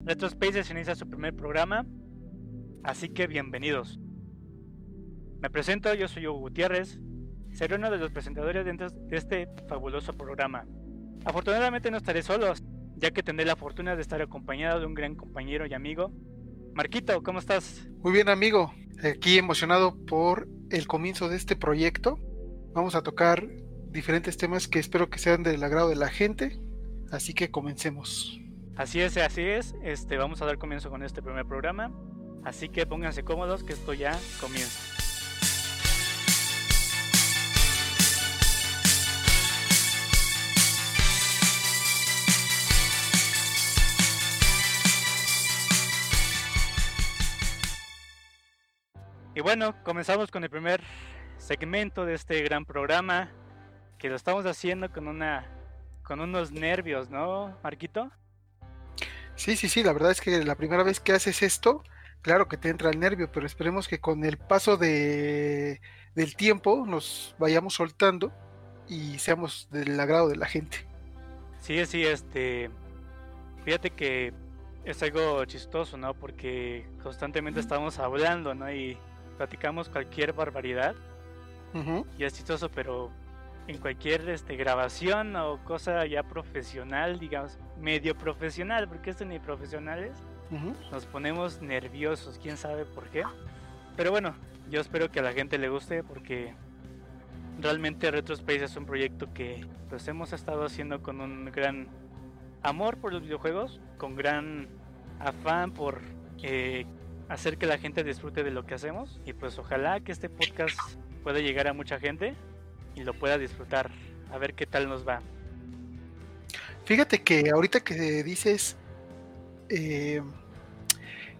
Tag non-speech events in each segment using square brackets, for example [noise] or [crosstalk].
Retro Spaces inicia su primer programa, así que bienvenidos. Me presento, yo soy Hugo Gutiérrez, seré uno de los presentadores de este fabuloso programa. Afortunadamente no estaré solo, ya que tendré la fortuna de estar acompañado de un gran compañero y amigo. Marquito, ¿cómo estás? Muy bien, amigo. Aquí emocionado por el comienzo de este proyecto. Vamos a tocar diferentes temas que espero que sean del agrado de la gente. Así que comencemos. Así es, así es. Este, vamos a dar comienzo con este primer programa. Así que pónganse cómodos que esto ya comienza. Y bueno, comenzamos con el primer segmento de este gran programa que lo estamos haciendo con una con unos nervios, ¿no, Marquito? Sí, sí, sí, la verdad es que la primera vez que haces esto, claro que te entra el nervio, pero esperemos que con el paso de, del tiempo nos vayamos soltando y seamos del agrado de la gente. Sí, sí, este, fíjate que es algo chistoso, ¿no? Porque constantemente estamos hablando, ¿no? Y platicamos cualquier barbaridad. Y es chistoso, pero en cualquier este, grabación o cosa ya profesional, digamos, medio profesional, porque esto ni profesionales, nos ponemos nerviosos, quién sabe por qué. Pero bueno, yo espero que a la gente le guste porque realmente Retrospace es un proyecto que pues hemos estado haciendo con un gran amor por los videojuegos, con gran afán por eh, hacer que la gente disfrute de lo que hacemos. Y pues ojalá que este podcast pueda llegar a mucha gente y lo pueda disfrutar. A ver qué tal nos va. Fíjate que ahorita que dices eh,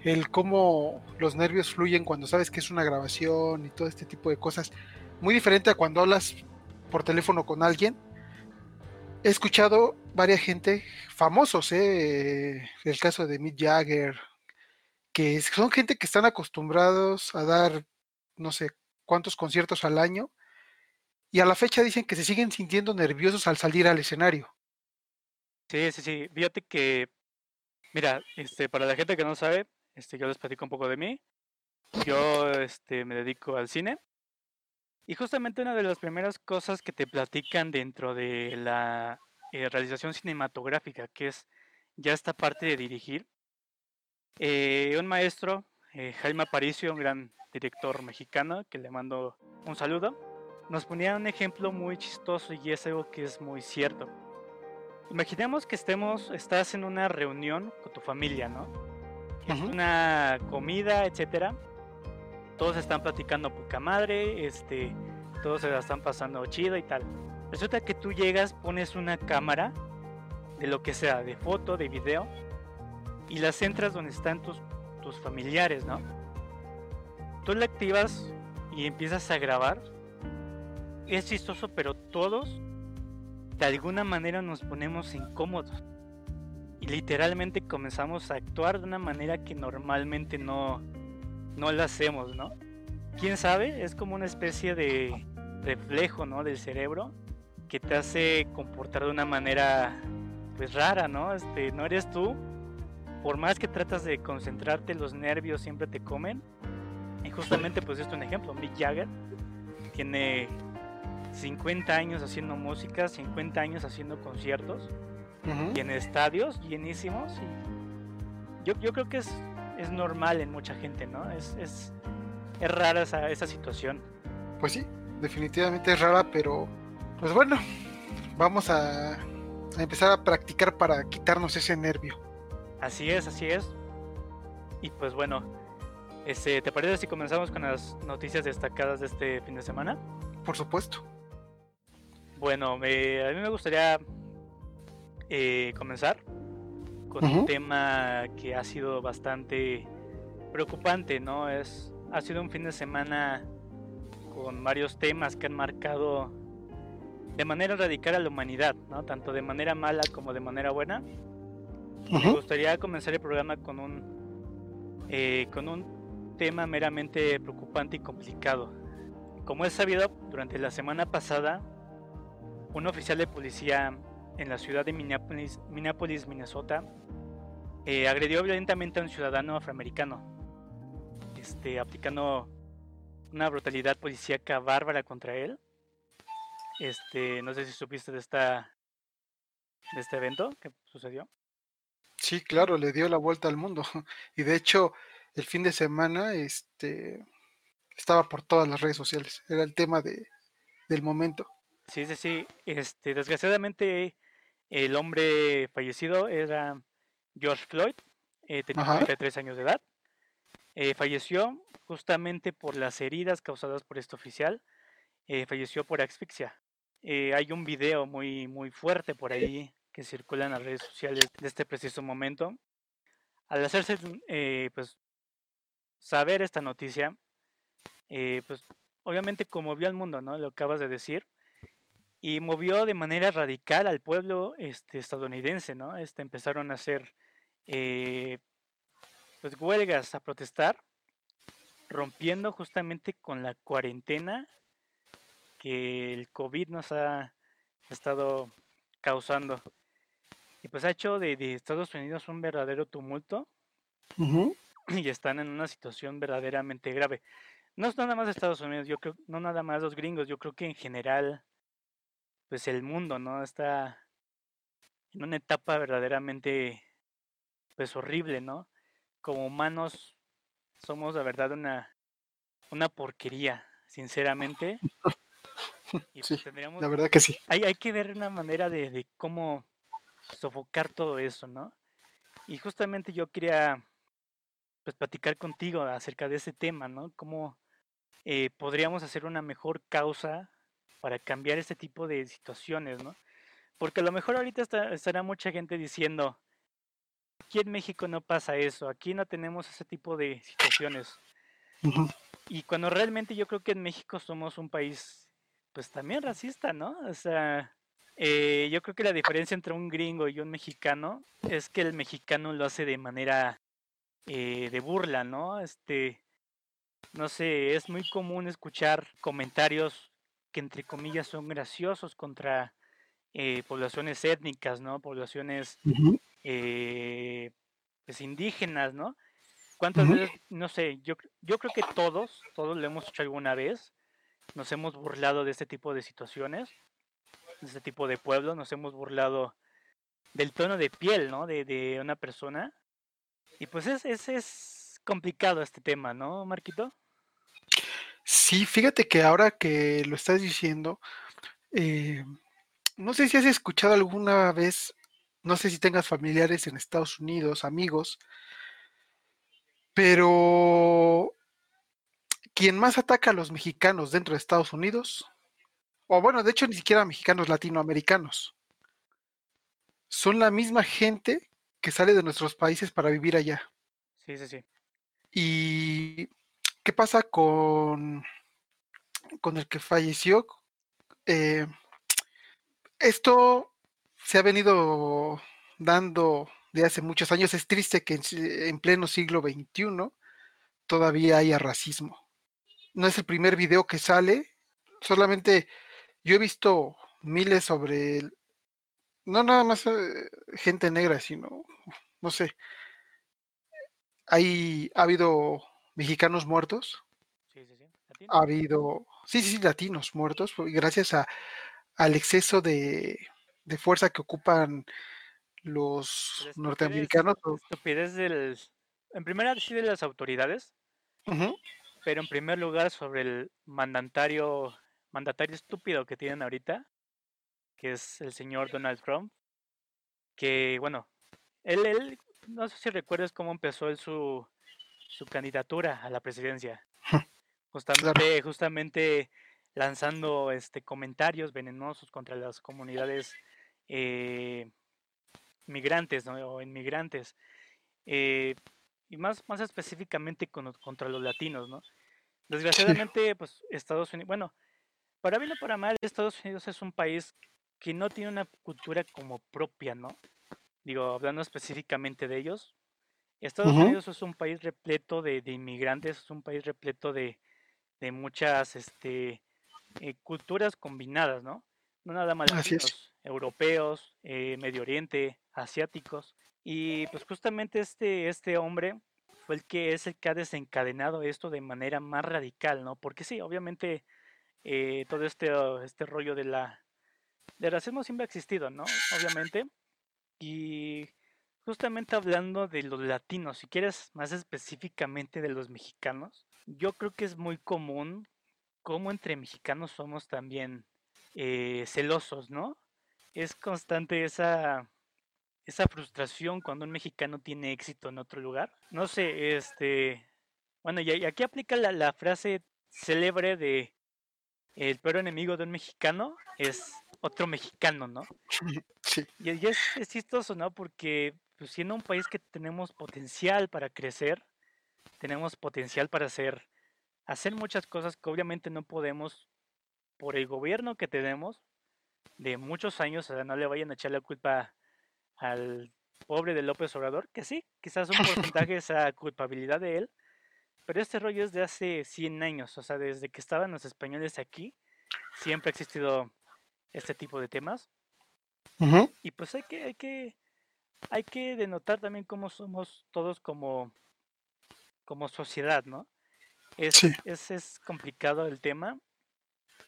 el cómo los nervios fluyen cuando sabes que es una grabación y todo este tipo de cosas, muy diferente a cuando hablas por teléfono con alguien. He escuchado varias gente famosos, eh, el caso de Mick Jagger, que son gente que están acostumbrados a dar no sé cuántos conciertos al año y a la fecha dicen que se siguen sintiendo nerviosos al salir al escenario. Sí, sí, sí. Fíjate que, mira, este, para la gente que no sabe, este, yo les platico un poco de mí. Yo este, me dedico al cine. Y justamente una de las primeras cosas que te platican dentro de la eh, realización cinematográfica, que es ya esta parte de dirigir, eh, un maestro, eh, Jaime Aparicio, un gran director mexicano, que le mando un saludo, nos ponía un ejemplo muy chistoso y es algo que es muy cierto. Imaginemos que estemos, estás en una reunión con tu familia, ¿no? Es una comida, etcétera. Todos están platicando poca madre, este, todos se la están pasando chido y tal. Resulta que tú llegas, pones una cámara de lo que sea, de foto, de video, y la centras donde están tus, tus familiares, ¿no? Tú la activas y empiezas a grabar es chistoso, pero todos de alguna manera nos ponemos incómodos. Y literalmente comenzamos a actuar de una manera que normalmente no, no la hacemos, ¿no? ¿Quién sabe? Es como una especie de reflejo, ¿no? Del cerebro que te hace comportar de una manera pues rara, ¿no? Este, no eres tú. Por más que tratas de concentrarte, los nervios siempre te comen. Y justamente pues esto es un ejemplo. Mick Jagger tiene 50 años haciendo música, 50 años haciendo conciertos y en estadios llenísimos. Y yo, yo creo que es, es normal en mucha gente, ¿no? Es, es, es rara esa, esa situación. Pues sí, definitivamente es rara, pero pues bueno, vamos a, a empezar a practicar para quitarnos ese nervio. Así es, así es. Y pues bueno, este, ¿te parece si comenzamos con las noticias destacadas de este fin de semana? Por supuesto. Bueno, a mí me gustaría eh, comenzar con un tema que ha sido bastante preocupante, ¿no? Es, ha sido un fin de semana con varios temas que han marcado de manera radical a la humanidad, ¿no? Tanto de manera mala como de manera buena. Me gustaría comenzar el programa con un eh, con un tema meramente preocupante y complicado. Como es sabido, durante la semana pasada un oficial de policía en la ciudad de Minneapolis, Minnesota, eh, agredió violentamente a un ciudadano afroamericano, este, aplicando una brutalidad policíaca bárbara contra él. Este, no sé si supiste de esta de este evento que sucedió. Sí, claro, le dio la vuelta al mundo. [laughs] Y de hecho, el fin de semana, este, estaba por todas las redes sociales. Era el tema de, del momento. Sí, sí, sí. Este, desgraciadamente, el hombre fallecido era George Floyd, eh, tenía 33 años de edad. Eh, falleció justamente por las heridas causadas por este oficial. Eh, falleció por asfixia. hay un video muy, muy fuerte por ahí que circula en las redes sociales de este preciso momento. Al hacerse, pues, saber esta noticia, pues, obviamente conmovió al mundo, ¿no? Lo acabas de decir y movió de manera radical al pueblo este, estadounidense, ¿no? Este, empezaron a hacer eh, pues, huelgas, a protestar, rompiendo justamente con la cuarentena que el COVID nos ha estado causando. Y pues ha hecho de, Estados Unidos un verdadero tumulto y están en una situación verdaderamente grave. No es nada más Estados Unidos, yo creo, no nada más los gringos, yo creo que en general pues el mundo, ¿no? Está en una etapa verdaderamente pues horrible, ¿no? Como humanos somos la verdad una, una porquería, sinceramente. [laughs] Y pues, sí, la verdad que sí. Hay, hay que ver una manera de, de, cómo sofocar todo eso, ¿no? Y justamente yo quería pues platicar contigo acerca de ese tema, ¿no? Cómo eh, podríamos hacer una mejor causa para cambiar este tipo de situaciones, ¿no? Porque a lo mejor ahorita estará mucha gente diciendo, aquí en México no pasa eso, aquí no tenemos ese tipo de situaciones. Y cuando realmente yo creo que en México somos un país, pues también racista, ¿no? O sea, eh, yo creo que la diferencia entre un gringo y un mexicano es que el mexicano lo hace de manera eh, de burla, ¿no? Este, no sé, es muy común escuchar comentarios que entre comillas son graciosos contra eh, poblaciones étnicas, ¿no? Poblaciones eh, pues indígenas, ¿no? ¿Cuántas veces, no sé, yo, yo creo que todos, todos lo hemos hecho alguna vez, nos hemos burlado de este tipo de situaciones, de este tipo de pueblos, nos hemos burlado del tono de piel, ¿no? De, de una persona. Y pues es, es, es complicado este tema, ¿no, Marquito? Sí, fíjate que ahora que lo estás diciendo, eh, no sé si has escuchado alguna vez, no sé si tengas familiares en Estados Unidos, amigos, pero quien más ataca a los mexicanos dentro de Estados Unidos, o bueno, de hecho ni siquiera mexicanos latinoamericanos, son la misma gente que sale de nuestros países para vivir allá. Sí, sí, sí. Y ¿Qué pasa con, con el que falleció? Eh, esto se ha venido dando de hace muchos años. Es triste que en, pleno siglo XXI todavía haya racismo. No es el primer video que sale, solamente yo he visto miles sobre, no nada más eh, gente negra, sino, no sé, hay, ha habido mexicanos muertos. Sí, sí, sí. Ha habido, sí, sí, sí, latinos muertos, gracias a, al exceso de, fuerza que ocupan los norteamericanos. Estupidez del, en primera sí de las autoridades, pero en primer lugar sobre el mandatario, mandatario estúpido que tienen ahorita, que es el señor Donald Trump, que bueno, él, él no sé si recuerdas cómo empezó él su, su candidatura a la presidencia. Justamente, justamente lanzando este comentarios venenosos contra las comunidades eh, migrantes o inmigrantes. Eh, y más, más específicamente contra los latinos, ¿no? Desgraciadamente, pues Estados Unidos, bueno, para bien o para mal, Estados Unidos es un país que no tiene una cultura como propia, ¿no? Digo, hablando específicamente de ellos, Estados Unidos es un país repleto de, inmigrantes, es un país repleto de, muchas este, eh, culturas combinadas, ¿no? No nada más latinos, europeos, eh, Medio Oriente, asiáticos. Y pues justamente este, este hombre fue el que es el que ha desencadenado esto de manera más radical, ¿no? Porque sí, obviamente eh, todo este, este rollo de la de racismo siempre ha existido, ¿no? Obviamente. Y justamente hablando de los latinos, si quieres más específicamente de los mexicanos, yo creo que es muy común como entre mexicanos somos también eh, celosos, ¿no? Es constante esa, esa frustración cuando un mexicano tiene éxito en otro lugar. No sé, este, bueno, y, aquí aplica la, la frase célebre de el peor enemigo de un mexicano es otro mexicano, ¿no? [laughs] Sí. Y, es, es, chistoso, ¿no? Porque pues, siendo un país que tenemos potencial para crecer, tenemos potencial para hacer, hacer muchas cosas que obviamente no podemos por el gobierno que tenemos de muchos años, o sea, no le vayan a echar la culpa al pobre de López Obrador, que sí, quizás un porcentaje esa culpabilidad de él, pero este rollo es de hace 100 años, o sea, desde que estaban los españoles aquí, siempre ha existido este tipo de temas. Y pues hay que, hay que, hay que denotar también cómo somos todos como, como sociedad, ¿no? Es, es, es complicado el tema.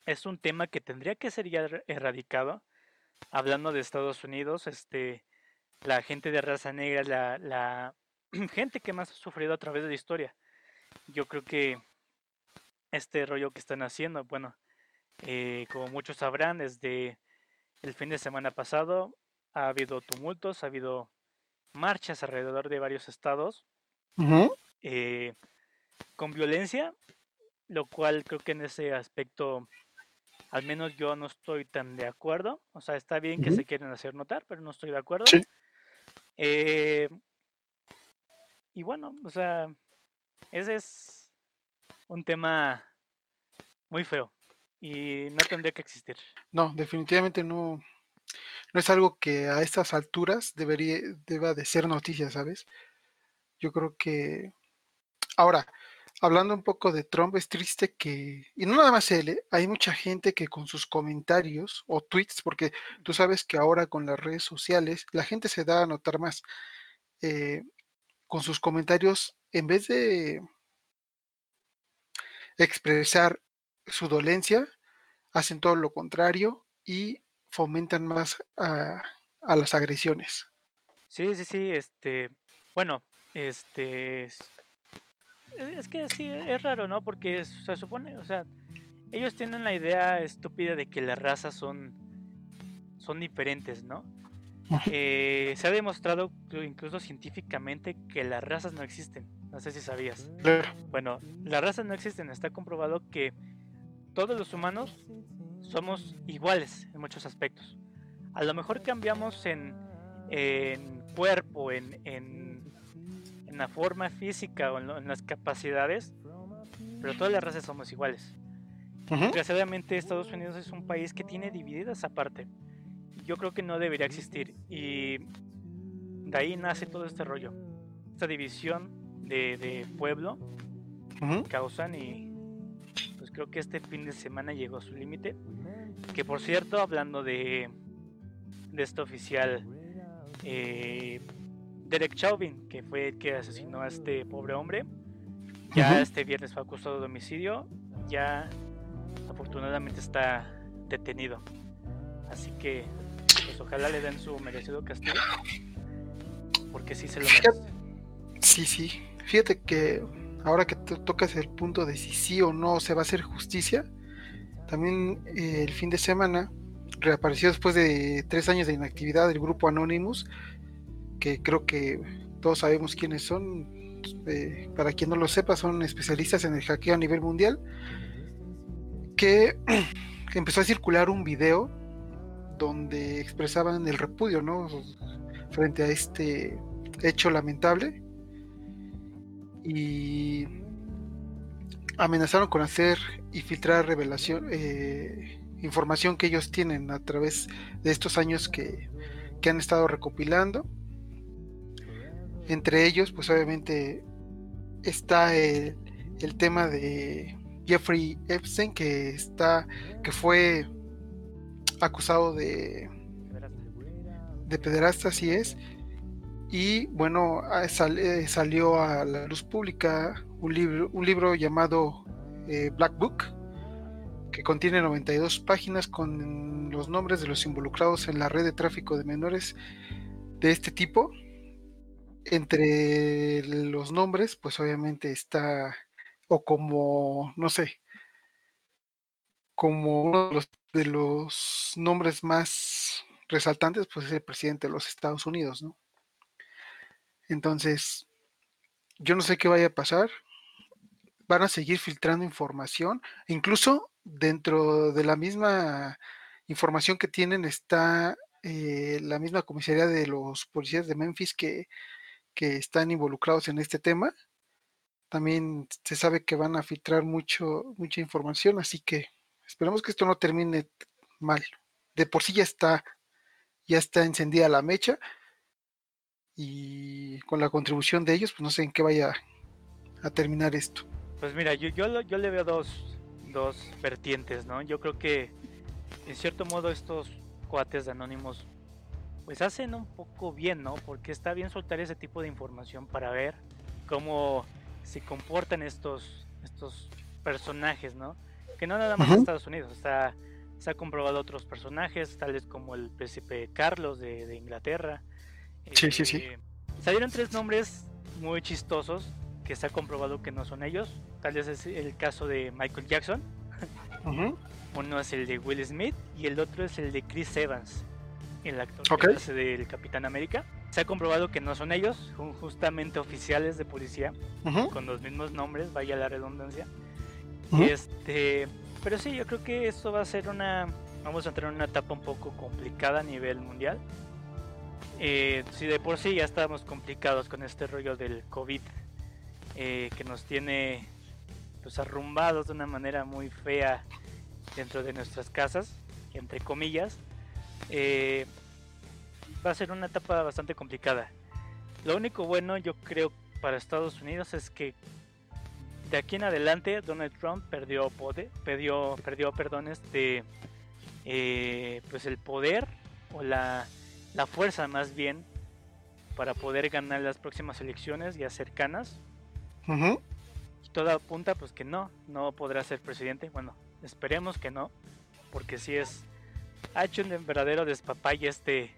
Es un tema que tendría que ser ya erradicado. Hablando de Estados Unidos, este, la gente de raza negra, la, la [clears throat] gente que más ha sufrido a través de la historia. Yo creo que este rollo que están haciendo, bueno, eh, como muchos sabrán, desde el fin de semana pasado ha habido tumultos, ha habido marchas alrededor de varios estados eh, con violencia, lo cual creo que en ese aspecto, al menos yo no estoy tan de acuerdo. O sea, está bien que se quieren hacer notar, pero no estoy de acuerdo. Eh, y bueno, o sea, ese es un tema muy feo y no tendría que existir. No, definitivamente no, no es algo que a estas alturas debería, deba de ser noticia, ¿sabes? Yo creo que ahora, hablando un poco de Trump, es triste que, y no nada más él, ¿eh? hay mucha gente que con sus comentarios o tweets, porque tú sabes que ahora con las redes sociales la gente se da a notar más, eh, con sus comentarios, en vez de expresar su dolencia, hacen todo lo contrario y fomentan más a, las agresiones. Sí, sí, sí, este, bueno, este, es, que sí, es raro, ¿no? Porque se supone, o sea, ellos tienen la idea estúpida de que las razas son, son diferentes, ¿no? Eh, se ha demostrado incluso científicamente que las razas no existen. No sé si sabías. Bueno, las razas no existen. Está comprobado que todos los humanos somos iguales en muchos aspectos. A lo mejor cambiamos en, cuerpo, en, en, la forma física o en, las capacidades, pero todas las razas somos iguales. Desgraciadamente Estados Unidos es un país que tiene divididas esa parte. Yo creo que no debería existir y de ahí nace todo este rollo. Esta división de, pueblo causan y creo que este fin de semana llegó a su límite. Que por cierto, hablando de, de este oficial, eh, Derek Chauvin, que fue el que asesinó a este pobre hombre, ya este viernes fue acusado de homicidio, ya afortunadamente está detenido. Así que, pues ojalá le den su merecido castigo, porque sí se lo merece. Sí, sí. Fíjate que ahora que tocas el punto de si sí o no se va a hacer justicia, también eh, el fin de semana reapareció después de tres años de inactividad el grupo Anonymous, que creo que todos sabemos quiénes son. Eh, para quien no lo sepa, son especialistas en el hackeo a nivel mundial. Que [clears throat] empezó a circular un video donde expresaban el repudio, ¿no? Frente a este hecho lamentable y amenazaron con hacer y filtrar revelación, eh, información que ellos tienen a través de estos años que, han estado recopilando. Entre ellos, pues obviamente está el, tema de Jeffrey Epstein, que está, que fue acusado de, de pederasta, así es, Y bueno, ah, eh, salió a la luz pública un libro, un libro llamado eh, Black Book, que contiene 92 páginas con los nombres de los involucrados en la red de tráfico de menores de este tipo. Entre los nombres, pues obviamente está, o como, no sé, como uno de los, de los nombres más resaltantes, pues es el presidente de los Estados Unidos, ¿no? Entonces, yo no sé qué vaya a pasar. Van a seguir filtrando información. Incluso dentro de la misma información que tienen está eh, la misma comisaría de los policías de Memphis que, que están involucrados en este tema. También se sabe que van a filtrar mucho, mucha información, así que esperemos que esto no termine mal. De por sí ya está, ya está encendida la mecha y con la contribución de ellos, pues no sé en qué vaya a terminar esto. Pues mira, yo, yo, yo le veo dos, vertientes, ¿no? Yo creo que en cierto modo estos cuates de anónimos pues hacen un poco bien, ¿no? Porque está bien soltar ese tipo de información para ver cómo se comportan estos, estos personajes, ¿no? Que no nada más en Estados Unidos, está, se ha comprobado otros personajes, tales como el príncipe Carlos de, de Inglaterra, Sí, sí, sí. Eh, salieron tres nombres muy chistosos que se ha comprobado que no son ellos. Tal vez es el caso de Michael Jackson. Uno es el de Will Smith y el otro es el de Chris Evans, el actor que hace del Capitán América. Se ha comprobado que no son ellos, son justamente oficiales de policía con los mismos nombres, vaya la redundancia. Este, pero sí, yo creo que esto va a ser una, vamos a entrar en una etapa un poco complicada a nivel mundial eh, si de por sí ya estamos complicados con este rollo del COVID, eh, que nos tiene pues arrumbados de una manera muy fea dentro de nuestras casas, entre comillas, eh, va a ser una etapa bastante complicada. Lo único bueno yo creo para Estados Unidos es que de aquí en adelante Donald Trump perdió poder, perdió, perdió perdón, este, pues el poder o la la fuerza más bien para poder ganar las próximas elecciones ya cercanas. Y todo apunta pues que no, no podrá ser presidente. Bueno, esperemos que no, porque si es ha hecho un verdadero despapalle este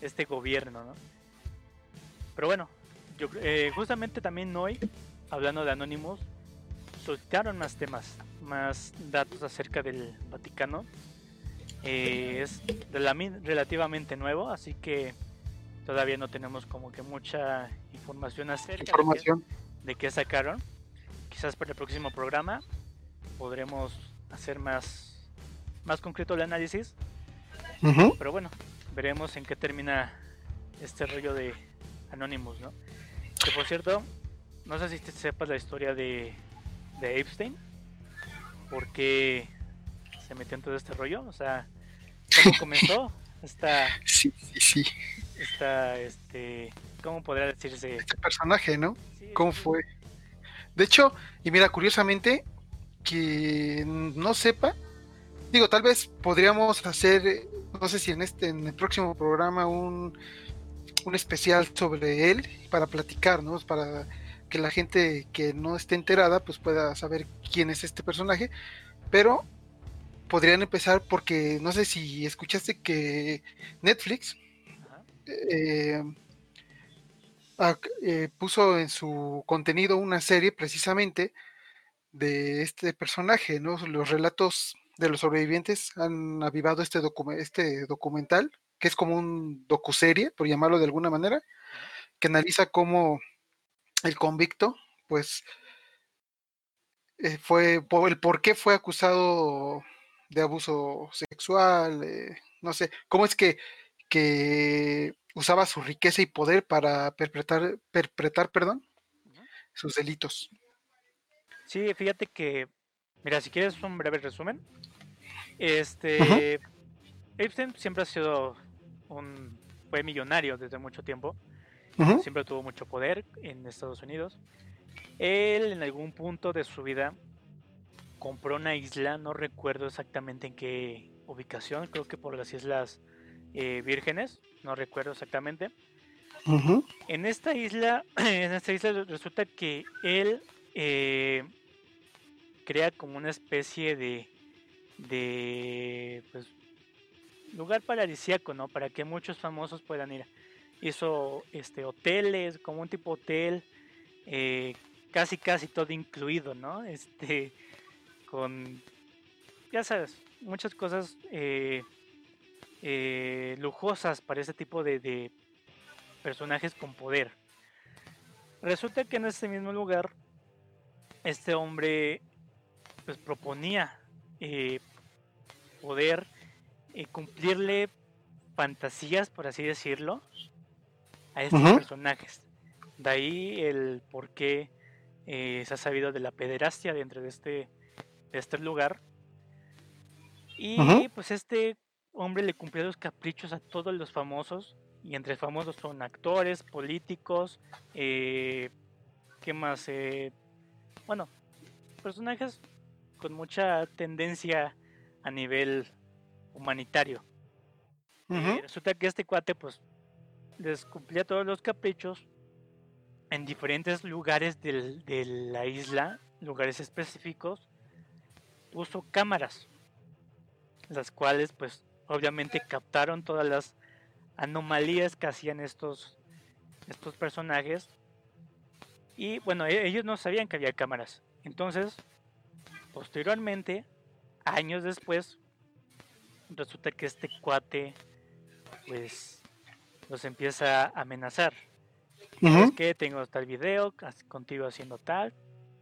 este gobierno, ¿no? Pero bueno, yo, eh, justamente también hoy, hablando de Anonymous, soltaron más temas, más datos acerca del Vaticano eh, es relativamente nuevo, así que todavía no tenemos como que mucha información acerca De, qué, sacaron. Quizás para el próximo programa podremos hacer más, más concreto el análisis. Pero bueno, veremos en qué termina este rollo de Anonymous, ¿no? Que por cierto, no sé si te sepas la historia de, de Epstein. Porque se metió en todo este rollo? O sea, ¿cómo comenzó? [laughs] Esta, sí, sí, sí. Esta, este, ¿cómo podría decirse? Este personaje, ¿no? ¿Cómo fue? De hecho, y mira, curiosamente, que no sepa, digo, tal vez podríamos hacer, no sé si en este, en el próximo programa, un, un especial sobre él para platicar, ¿no? Para que la gente que no esté enterada, pues pueda saber quién es este personaje. Pero podrían empezar porque no sé si escuchaste que Netflix eh, eh, puso en su contenido una serie precisamente de este personaje, ¿no? Los relatos de los sobrevivientes han avivado este, este documental, que es como un docuserie, por llamarlo de alguna manera, que analiza cómo el convicto, pues, eh, fue, el por qué fue acusado de abuso sexual, eh, no sé, cómo es que, que usaba su riqueza y poder para perpetrar, perpetrar perdón, sus delitos. Sí, fíjate que, mira, si quieres un breve resumen, este, Epstein siempre ha sido un, fue millonario desde mucho tiempo, siempre tuvo mucho poder en Estados Unidos. Él en algún punto de su vida compró una isla, no recuerdo exactamente en qué ubicación, creo que por las Islas eh, Vírgenes, no recuerdo exactamente. En esta isla, [clears throat] en esta isla resulta que él eh, crea como una especie de, de pues, lugar paradisíaco, ¿no? Para que muchos famosos puedan ir. Hizo este hoteles, como un tipo hotel, eh, casi casi todo incluido, ¿no? [laughs] Este, con, ya sabes, muchas cosas eh, eh, lujosas para ese tipo de, personajes con poder. Resulta que en este mismo lugar, este hombre pues proponía eh, poder cumplirle fantasías, por así decirlo, a estos personajes. De ahí el por qué se ha sabido de la pederastia dentro de este, este lugar. Y pues este hombre le cumplió los caprichos a todos los famosos. Y entre famosos son actores, políticos, eh, ¿qué más? Eh, bueno, personajes con mucha tendencia a nivel humanitario. resulta que este cuate pues les cumplía todos los caprichos en diferentes lugares de la isla, lugares específicos, puso cámaras, las cuales pues obviamente captaron todas las anomalías que hacían estos, estos personajes. Y bueno, e-, ellos no sabían que había cámaras. Entonces, posteriormente, años después, resulta que este cuate, pues, los empieza a amenazar. Es que tengo tal video contigo haciendo tal,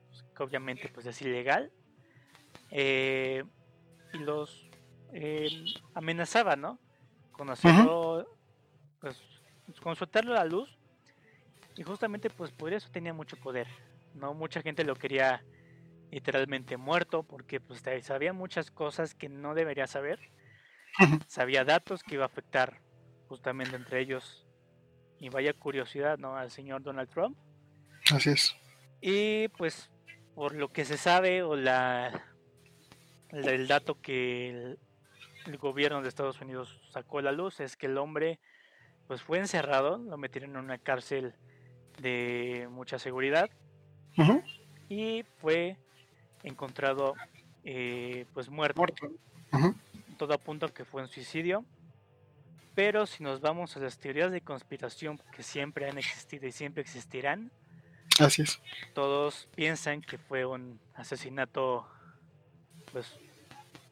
pues, que obviamente pues es ilegal. Eh, y los eh, amenazaba, ¿no? Con hacerlo, pues, con soltarlo a la luz. Y justamente, pues, por eso tenía mucho poder, ¿no? Mucha gente lo quería literalmente muerto porque, pues, sabía muchas cosas que no debería saber. Sabía datos que iba a afectar justamente entre ellos. Y vaya curiosidad, ¿no? Al señor Donald Trump. Así es. Y pues por lo que se sabe o la, el dato que el gobierno de Estados Unidos sacó a la luz es que el hombre pues fue encerrado, lo metieron en una cárcel de mucha seguridad y fue encontrado eh, pues muerto. Todo apunta a que fue un suicidio. Pero si nos vamos a las teorías de conspiración que siempre han existido y siempre existirán, Así es. todos piensan que fue un asesinato pues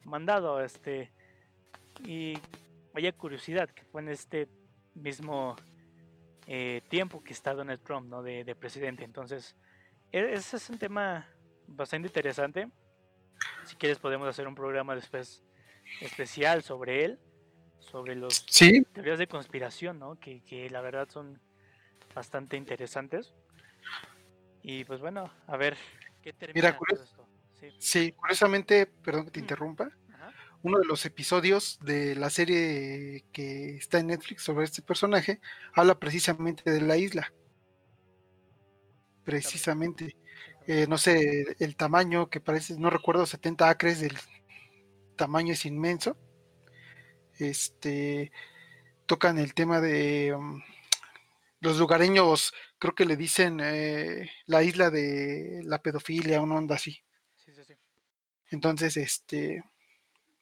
mandado este y vaya curiosidad que fue en este mismo eh, tiempo que está Donald Trump, ¿no? De, presidente. Entonces, e, ese es un tema bastante interesante. Si quieres podemos hacer un programa después especial sobre él, sobre los teorías de conspiración, ¿no? Que, que la verdad son bastante interesantes. Y pues bueno, a ver qué termina Mira. Sí. curiosamente, perdón que te interrumpa, uno de los episodios de la serie que está en Netflix sobre este personaje habla precisamente de la isla. Precisamente. Eh, no sé, el tamaño que parece, no recuerdo, 70 acres, el tamaño es inmenso. Este, tocan el tema de um, los lugareños, creo que le dicen eh, la isla de la pedofilia, una onda así. Entonces, este,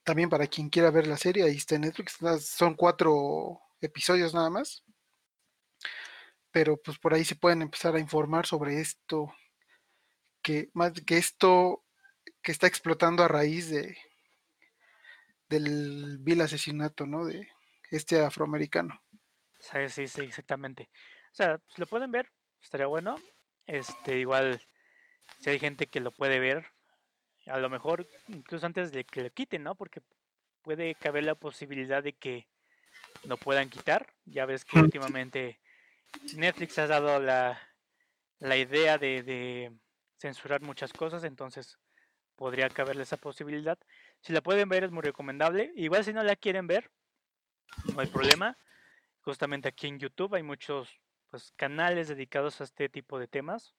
también para quien quiera ver la serie, ahí está en Netflix. Son cuatro episodios nada más. Pero pues por ahí se pueden empezar a informar sobre esto. Que más que esto que está explotando a raíz de del vil asesinato, ¿no? De este afroamericano. Sí, sí, sí, exactamente. O sea, si lo pueden ver, estaría bueno. Este, igual, si hay gente que lo puede ver, a lo mejor incluso antes de que lo quiten, ¿no? Porque puede caber la posibilidad de que no puedan quitar. Ya ves que últimamente Netflix ha dado la, la idea de, de, censurar muchas cosas, entonces podría caberle esa posibilidad. Si la pueden ver es muy recomendable. Igual si no la quieren ver, no hay problema. Justamente aquí en YouTube hay muchos pues, canales dedicados a este tipo de temas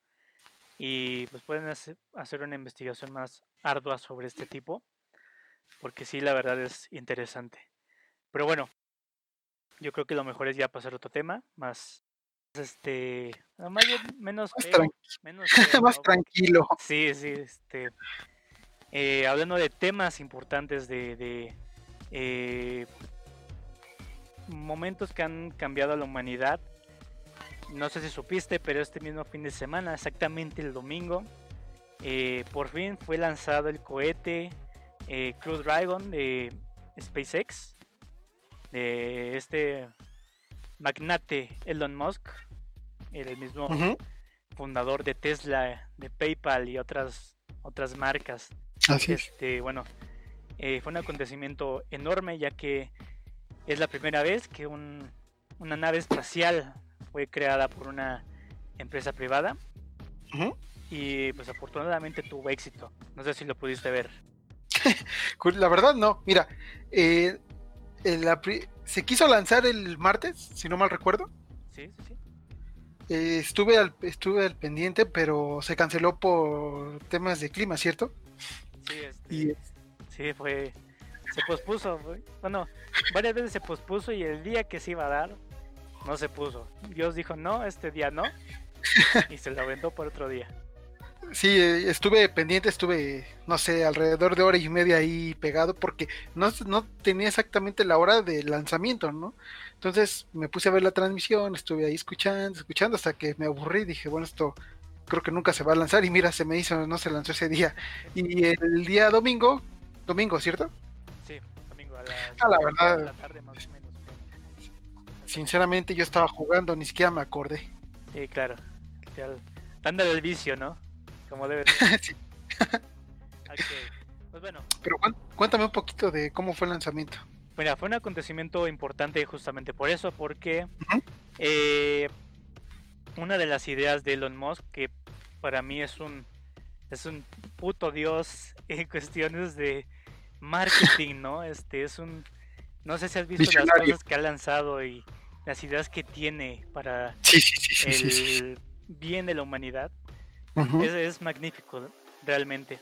y pues pueden hacer una investigación más ardua sobre este tipo, porque sí, la verdad es interesante. Pero bueno, yo creo que lo mejor es ya pasar a otro tema, más este, más menos Más, feo, tranqui- menos feo, [laughs] más ¿no? tranquilo. Sí, sí, este, eh, hablando de temas importantes de, de eh, momentos que han cambiado a la humanidad. No sé si supiste, pero este mismo fin de semana, exactamente el domingo, eh, por fin fue lanzado el cohete eh, Crew Dragon de SpaceX, de este magnate Elon Musk, el mismo fundador de Tesla, de PayPal y otras otras marcas. Así es. Este, bueno, eh, fue un acontecimiento enorme ya que es la primera vez que un- una nave espacial fue creada por una empresa privada. Y pues afortunadamente tuvo éxito. No sé si lo pudiste ver. [laughs] La verdad, no. Mira, eh, la se quiso lanzar el martes, si no mal recuerdo. Sí, sí, sí. Eh, estuve, al, estuve al pendiente, pero se canceló por temas de clima, ¿cierto? Sí, este, Y sí, fue. Se pospuso. fue- Bueno, varias veces se pospuso y el día que se iba a dar, no se puso. Dios dijo no, este día no. Y se lo aventó por otro día. Sí, eh, estuve pendiente, estuve, no sé, alrededor de hora y media ahí pegado, porque no, no tenía exactamente la hora de lanzamiento, ¿no? Entonces me puse a ver la transmisión, estuve ahí escuchando, escuchando, hasta que me aburrí, dije, bueno, esto creo que nunca se va a lanzar, y mira, se me hizo, no se lanzó ese día. Y el día domingo, domingo, ¿cierto? Sí, domingo a las Ah, la verdad. de la tarde más o menos. Sinceramente yo estaba jugando, ni siquiera me acordé. Sí, claro. Ya el- Dándole el vicio, ¿no? Como debe ser. [laughs] Sí, Pues bueno, Pero cuéntame un poquito de cómo fue el lanzamiento. mira, fue un acontecimiento importante justamente por eso, porque eh, una de las ideas de Elon Musk, que para mí es un es un puto dios [laughs] en cuestiones de marketing, ¿no? Este es un no sé si has visto las cosas que ha lanzado y las ideas que tiene para Sí, sí, sí, sí, sí, sí. el bien de la humanidad. Ujú, es, es magnífico, realmente.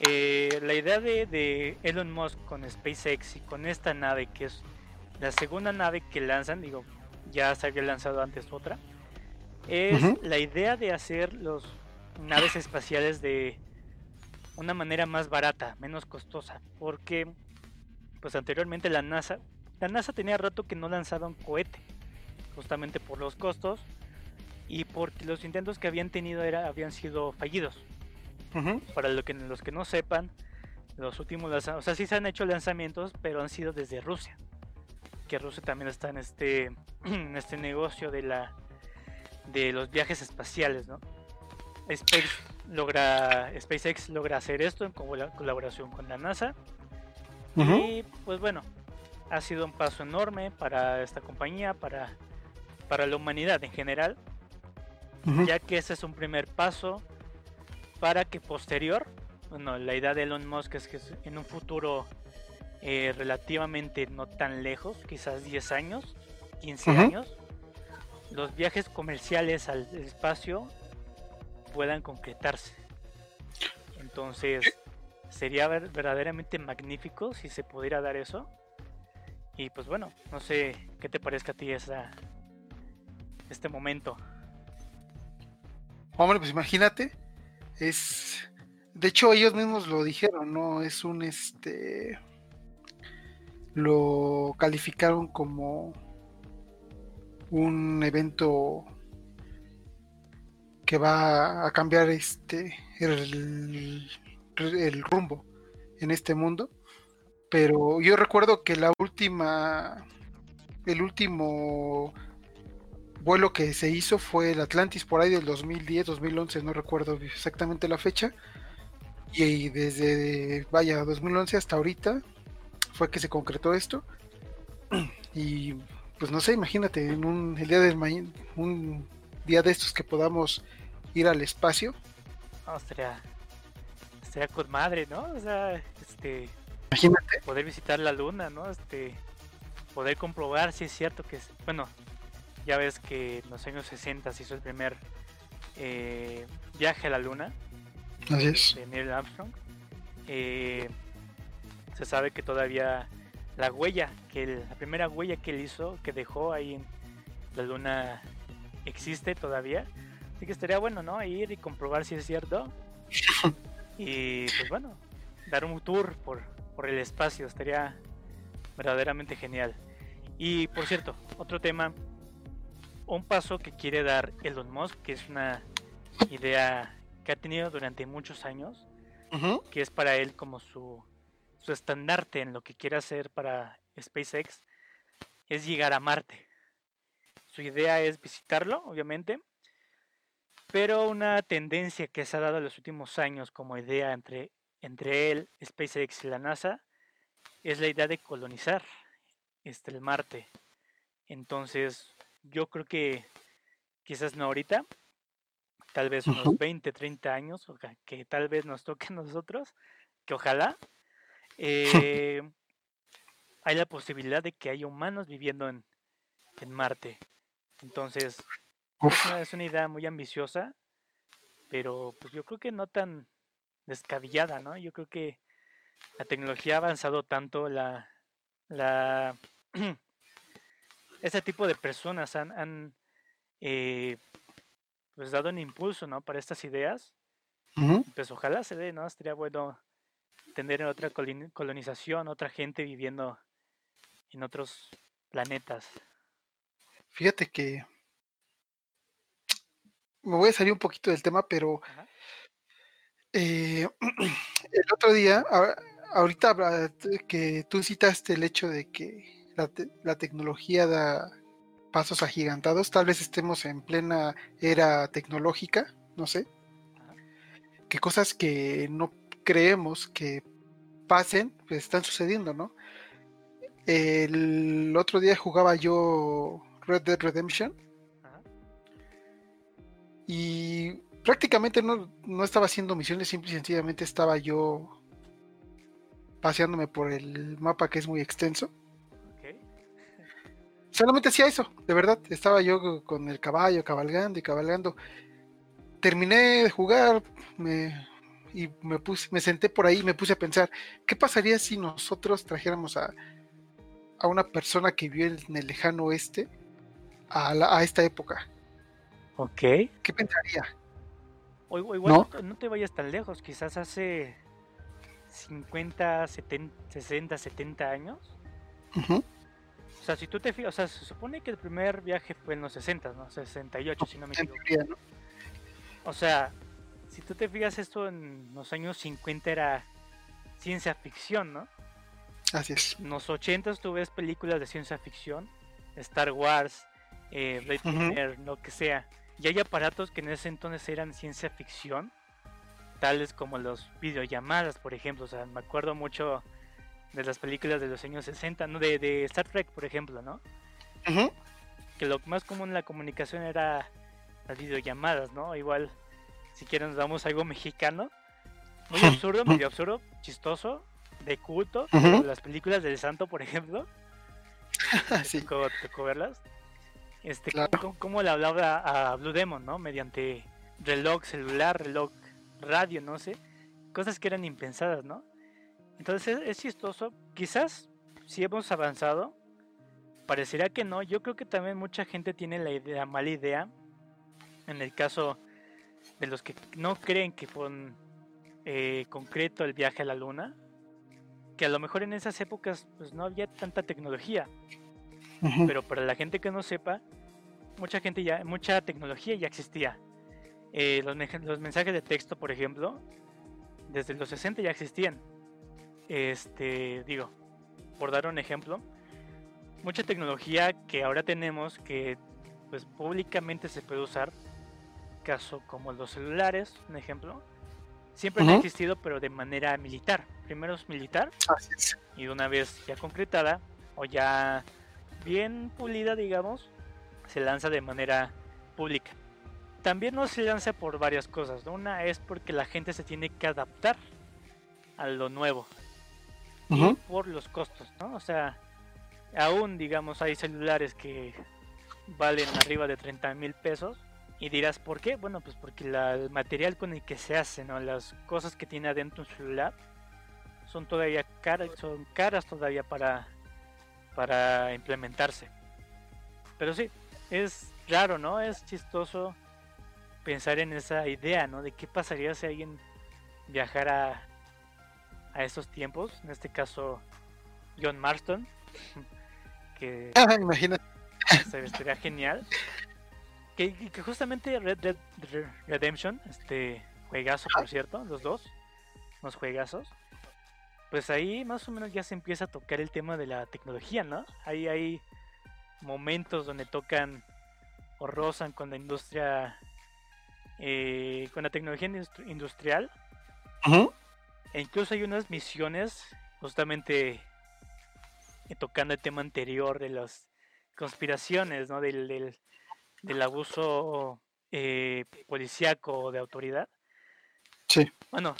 Eh, la idea de, de Elon Musk con SpaceX y con esta nave, que es la segunda nave que lanzan, digo, ya se había lanzado antes otra, es Ujú. la idea de hacer los naves espaciales de una manera más barata, menos costosa, porque pues anteriormente la NASA, la NASA tenía rato que no lanzaba un cohete, justamente por los costos y porque los intentos que habían tenido era, habían sido fallidos. Para lo que, los que no sepan, los últimos lanzamientos, o sea, sí se han hecho lanzamientos, pero han sido desde Rusia. Que Rusia también está en este, [clears throat] en este negocio de la de los viajes espaciales, ¿no? Space logra, SpaceX logra hacer esto en colaboración con la NASA. Ujú. Y pues bueno, ha sido un paso enorme para esta compañía, para, para la humanidad en general Ya que ese es un primer paso para que posterior, bueno, la idea de Elon Musk es que en un futuro eh, relativamente no tan lejos, quizás 10 años, 15 Ujú. años, los viajes comerciales al espacio puedan concretarse. Entonces, sería ver- verdaderamente magnífico si se pudiera dar eso. Y pues bueno, no sé qué te parezca a ti esa, este momento. Hombre, pues imagínate, es, de hecho ellos mismos lo dijeron, ¿no? Es un, este, lo calificaron como un evento que va a cambiar, este, el, el rumbo en este mundo. Pero yo recuerdo que la última, el último vuelo que se hizo fue el Atlantis por ahí del 2010, 2011, no recuerdo exactamente la fecha. Y desde, vaya, 2011 hasta ahorita fue que se concretó esto. [clears throat] Y pues no sé, imagínate, en un, el día de mañana, un día de estos que podamos ir al espacio. No, estaría, estaría con madre, ¿no? O sea, este, Imagínate. poder visitar la luna, ¿no? Este, poder comprobar si es cierto que, es- bueno, ya ves que en los años 60 se hizo el primer eh, viaje a la luna Así es. de Neil Armstrong. Eh, se sabe que todavía la huella, que él- la primera huella que él hizo, que dejó ahí en la luna, existe todavía. Así que estaría bueno, ¿no? Ir y comprobar si es cierto. [laughs] Y pues bueno, dar un tour por, por el espacio estaría verdaderamente genial. Y por cierto, otro tema, un paso que quiere dar Elon Musk, que es una idea que ha tenido durante muchos años, que es para él como su, su estandarte en lo que quiere hacer para SpaceX, es llegar a Marte. Su idea es visitarlo, obviamente, pero una tendencia que se ha dado en los últimos años como idea entre, entre él, SpaceX y la NASA es la idea de colonizar este, el Marte. Entonces, yo creo que quizás no ahorita, tal vez unos 20, 30 años, o que tal vez nos toque a nosotros, que ojalá, eh, [laughs] hay la posibilidad de que haya humanos viviendo en, en Marte. Entonces, es una, es una, idea muy ambiciosa, pero pues yo creo que no tan descabellada, ¿no? Yo creo que la tecnología ha avanzado tanto, la, la [clears throat] ese tipo de personas han, han eh, pues dado un impulso, ¿no? Para estas ideas. Pues ojalá se dé, ¿no? Estaría bueno tener otra colonización, otra gente viviendo en otros planetas. Fíjate que me voy a salir un poquito del tema, pero eh, [clears throat] el otro día, ahorita que tú citaste el hecho de que la, la, tecnología da pasos agigantados, tal vez estemos en plena era tecnológica, no sé, que cosas que no creemos que pasen, pues están sucediendo, ¿no? El otro día jugaba yo Red Dead Redemption y prácticamente no, no, estaba haciendo misiones, simple y sencillamente estaba yo paseándome por el mapa que es muy extenso. Solamente hacía eso, de verdad. Estaba yo con el caballo cabalgando y cabalgando. Terminé de jugar me, y me, puse, me senté por ahí y me puse a pensar, ¿qué pasaría si nosotros trajéramos a, a una persona que vivió en el lejano oeste a, a esta época? Ok. ¿Qué pensaría? O, igual ¿No? te vayas tan lejos, quizás hace 50, 70, 60, 70 años. O sea, si tú te fijas, o sea, se supone que el primer viaje fue en los 60, ¿no? 68, si no me equivoco. O sea, si tú te fijas, esto en los años 50 era ciencia ficción, ¿no? Así es. En los 80 tú ves películas de ciencia ficción, Star Wars, eh, Blade lo que sea. Y hay aparatos que en ese entonces eran ciencia ficción, tales como los videollamadas, por ejemplo. O sea, me acuerdo mucho de las películas de los años 60, ¿no? De, de Star Trek, por ejemplo, ¿no? Que lo más común en la comunicación era las videollamadas, ¿no? Igual, si quieren nos damos algo mexicano. Muy [laughs] absurdo, medio absurdo, chistoso, de culto. Las películas del santo, por ejemplo. [laughs] sí. tocó, tocó verlas este, cómo, le hablaba a Blue Demon, ¿no? Mediante reloj celular, reloj radio, no sé, cosas que eran impensadas, ¿no? Entonces es, chistoso, quizás si hemos avanzado, parecería que no, yo creo que también mucha gente tiene la idea, mala idea, en el caso de los que no creen que con eh, concreto el viaje a la luna, que a lo mejor en esas épocas pues no había tanta tecnología, pero para la gente que no sepa, mucha gente ya, mucha tecnología ya existía. Eh, los, los, mensajes de texto, por ejemplo, desde los 60 ya existían. Este, digo, por dar un ejemplo, mucha tecnología que ahora tenemos que pues públicamente se puede usar, caso como los celulares, un ejemplo, siempre han existido pero de manera militar. Primero es militar y una vez ya concretada o ya bien pulida, digamos, se lanza de manera pública. También no se lanza por varias cosas. Una es porque la gente se tiene que adaptar a lo nuevo. Por los costos, ¿no? O sea, aún, digamos, hay celulares que valen arriba de 30 mil pesos. Y dirás, ¿por qué? Bueno, pues porque el material con el que se hace, ¿no? Las cosas que tiene adentro un celular son todavía caras, son caras todavía para para implementarse. Pero sí, es raro, ¿no? Es chistoso pensar en esa idea, ¿no? De qué pasaría si alguien viajara a esos tiempos, en este caso John Marston, [laughs] que [laughs] ah, imagina se estaría genial. Que, que, justamente Red Dead Redemption, este juegazo por cierto, los dos, los juegazos, pues ahí más o menos ya se empieza a tocar el tema de la tecnología, ¿no? Ahí hay momentos donde tocan o rozan con la industria, eh, con la tecnología industrial. E incluso hay unas misiones justamente eh, tocando el tema anterior de las conspiraciones, ¿no? Del, del, abuso eh, policíaco de autoridad. Sí. Bueno,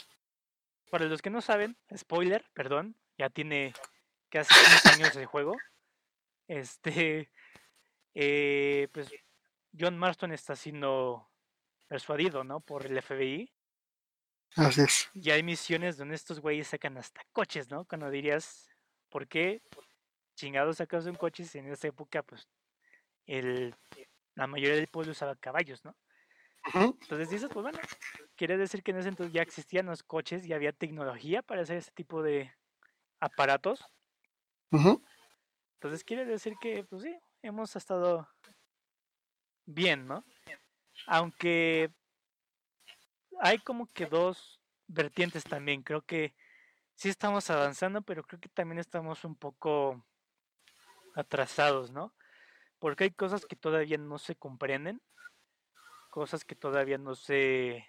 para los que no saben, spoiler, perdón, ya tiene casi 15 años de juego. Este, eh, pues John Marston está siendo persuadido, ¿no? Por el FBI. Así es. Y hay misiones donde estos güeyes sacan hasta coches, ¿no? Cuando dirías, ¿por qué chingados sacas un coche si en esa época, pues, el, la mayoría del pueblo usaba caballos, ¿no? Entonces dices, pues bueno, quiere decir que en ese entonces ya existían los coches y había tecnología para hacer ese tipo de aparatos. Entonces quiere decir que, pues sí, hemos estado bien, ¿no? Aunque hay como que dos vertientes también. Creo que sí estamos avanzando, pero creo que también estamos un poco atrasados, ¿no? Porque hay cosas que todavía no se comprenden, cosas que todavía no se,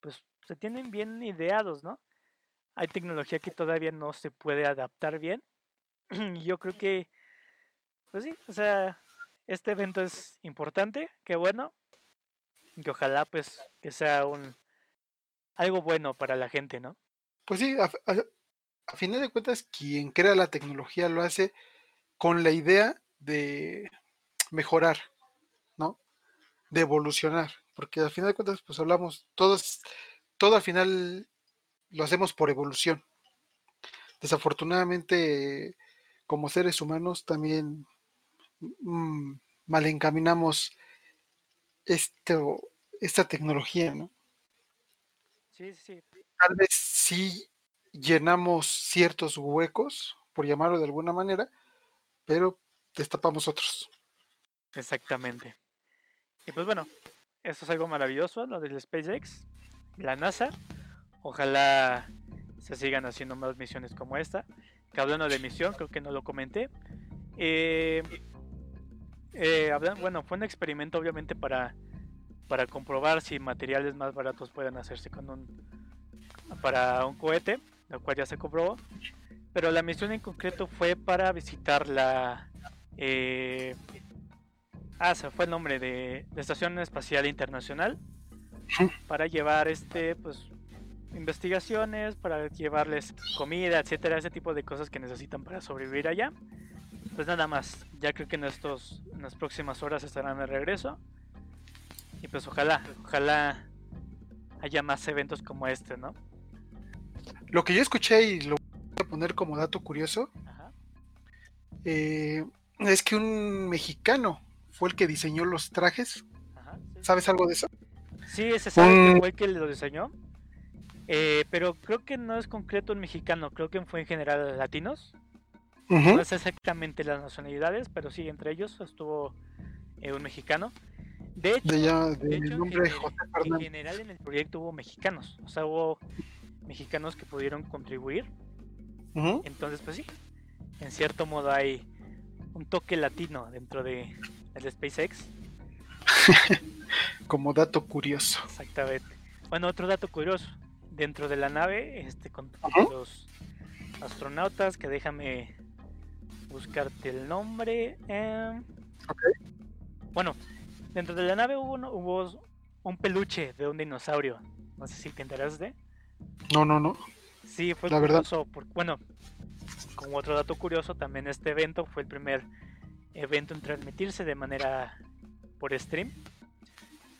pues, se tienen bien ideados, ¿no? Hay tecnología que todavía no se puede adaptar bien. [clears throat] Y yo creo que, pues sí, o sea, este evento es importante, qué bueno, y ojalá pues que sea un algo bueno para la gente, ¿no? Pues sí, a, final de cuentas, quien crea la tecnología lo hace con la idea de mejorar, ¿no? De evolucionar, porque al final de cuentas, pues hablamos, todos, todo al final lo hacemos por evolución. Desafortunadamente, como seres humanos, también Mm, mal encaminamos esto, esta tecnología, ¿no? Sí, sí. Tal vez sí llenamos ciertos huecos, por llamarlo de alguna manera, pero destapamos otros. Exactamente. Y pues bueno, esto es algo maravilloso, lo del SpaceX, la NASA. Ojalá se sigan haciendo más misiones como esta. Que hablando de misión, creo que no lo comenté. Eh, eh, bueno, fue un experimento obviamente para, para comprobar si materiales más baratos pueden hacerse con un para un cohete, lo cual ya se comprobó. Pero la misión en concreto fue para visitar la eh, ah, se fue el nombre de la Estación Espacial Internacional para llevar este pues investigaciones, para llevarles comida, etcétera, ese tipo de cosas que necesitan para sobrevivir allá. Pues nada más, ya creo que en, estos, en las próximas horas estarán de regreso. Y pues ojalá, ojalá haya más eventos como este, ¿no? Lo que yo escuché y lo voy a poner como dato curioso eh, es que un mexicano fue el que diseñó los trajes. ¿Sabes algo de eso? Sí, ese sabe que fue el que lo diseñó. Eh, pero creo que no es concreto un mexicano, creo que fue en general latinos. No es exactamente las nacionalidades, pero sí, entre ellos estuvo eh, un mexicano. De hecho, en, general en el proyecto hubo mexicanos, o sea, hubo mexicanos que pudieron contribuir. Entonces, pues sí, en cierto modo hay un toque latino dentro de el SpaceX. [laughs] Como dato curioso. Exactamente. Bueno, otro dato curioso. Dentro de la nave, este, con los astronautas, que déjame buscarte el nombre. Eh... Bueno, dentro de la nave hubo, hubo un peluche de un dinosaurio. No sé si te enteraste. No, no, no. Sí, fue la curioso. Verdad. bueno, como otro dato curioso, también este evento fue el primer evento en transmitirse de manera por stream,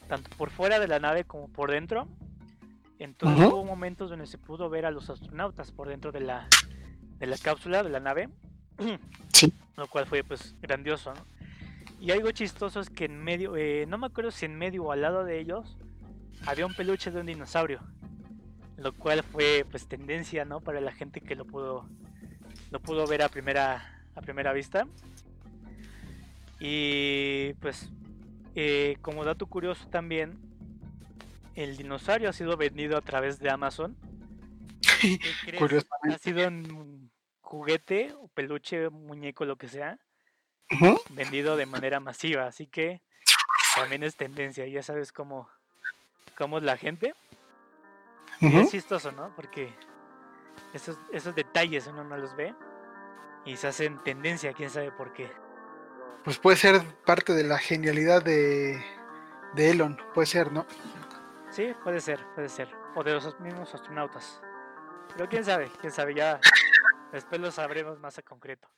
tanto por fuera de la nave como por dentro. Entonces hubo momentos donde se pudo ver a los astronautas por dentro de la, de la cápsula de la nave Sí. Lo cual fue pues grandioso, Y algo chistoso es que en medio, eh, no me acuerdo si en medio o al lado de ellos, había un peluche de un dinosaurio. Lo cual fue pues tendencia, ¿no? Para la gente que lo pudo, lo pudo ver a primera, a primera vista. Y pues, eh, como dato curioso también, el dinosaurio ha sido vendido a través de Amazon. [laughs] Ha sido un juguete o peluche, muñeco, lo que sea, vendido de manera masiva. Así que también es tendencia. Ya sabes cómo, cómo es la gente. es chistoso, ¿no? Porque esos, esos detalles uno no los ve y se hacen tendencia, quién sabe por qué pues puede ser parte de la genialidad de, de Elon, puede ser, ¿no? Sí, puede ser, puede ser. O de los mismos astronautas. Pero quién sabe, quién sabe, ya después lo sabremos más a concreto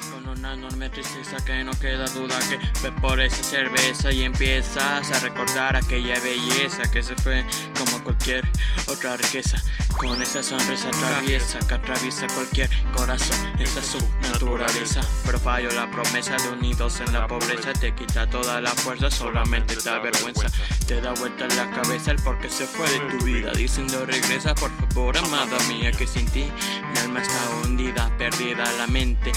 con una enorme tristeza que no queda duda que ve por esa cerveza y empiezas a recordar aquella belleza que se fue como cualquier otra riqueza. Con esa sonrisa atraviesa que atraviesa cualquier corazón, esa es su naturaleza. Pero fallo la promesa de unidos en la pobreza, te quita toda la fuerza, solamente te da vergüenza. Te da vuelta en la cabeza el por qué se fue de tu vida, diciendo regresa por favor, amada mía, que sin ti mi alma está hundida, perdida la mente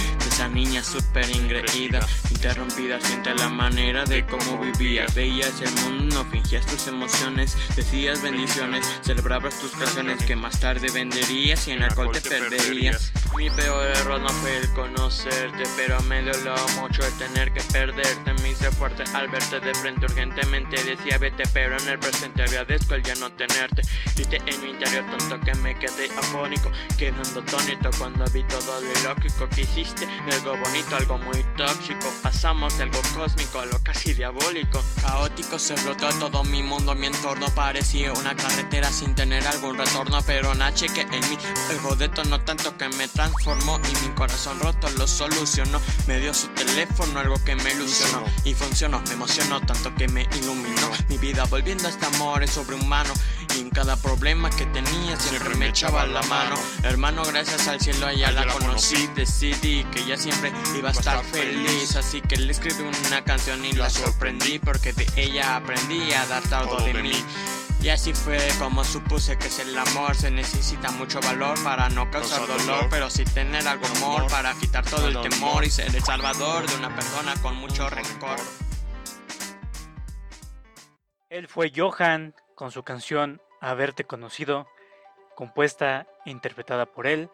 esa niña súper ingreída, interrumpida, siente la manera de cómo vivía. Veías el mundo, no fingías tus emociones, decías bendiciones, celebrabas tus canciones que más tarde venderías y en alcohol te perderías. Mi peor error no fue el conocerte, pero me dolió mucho el tener que perderte. Me hice fuerte al verte de frente urgentemente. Decía vete, pero en el presente agradezco el ya no tenerte. Grité en mi interior tanto que me quedé afónico, quedando tónico cuando vi todo lo ilógico que hiciste. Algo bonito, algo muy tóxico. Pasamos de algo cósmico a lo casi diabólico. Caótico se brotó todo mi mundo, mi entorno parecía una carretera sin tener algún retorno. Pero nache que en mí el rodeto no tanto que me transformó y mi corazón roto lo solucionó. Me dio su teléfono, algo que me ilusionó y funcionó. Me emocionó tanto que me iluminó. Mi vida volviendo a este amor sobrehumano. Y en cada problema que tenía siempre me echaba la mano. Hermano, gracias al cielo ya la conocí. Decidí que ya siempre iba a estar feliz. Así que le escribí una canción y la sorprendí. Porque de ella aprendí a dar todo de mí. Y así fue como supuse que es el amor. Se necesita mucho valor para no causar dolor, pero sí tener algo amor para quitar todo el temor y ser el salvador de una persona con mucho rencor. Él fue Johan con su canción Haberte Conocido, compuesta e interpretada por él.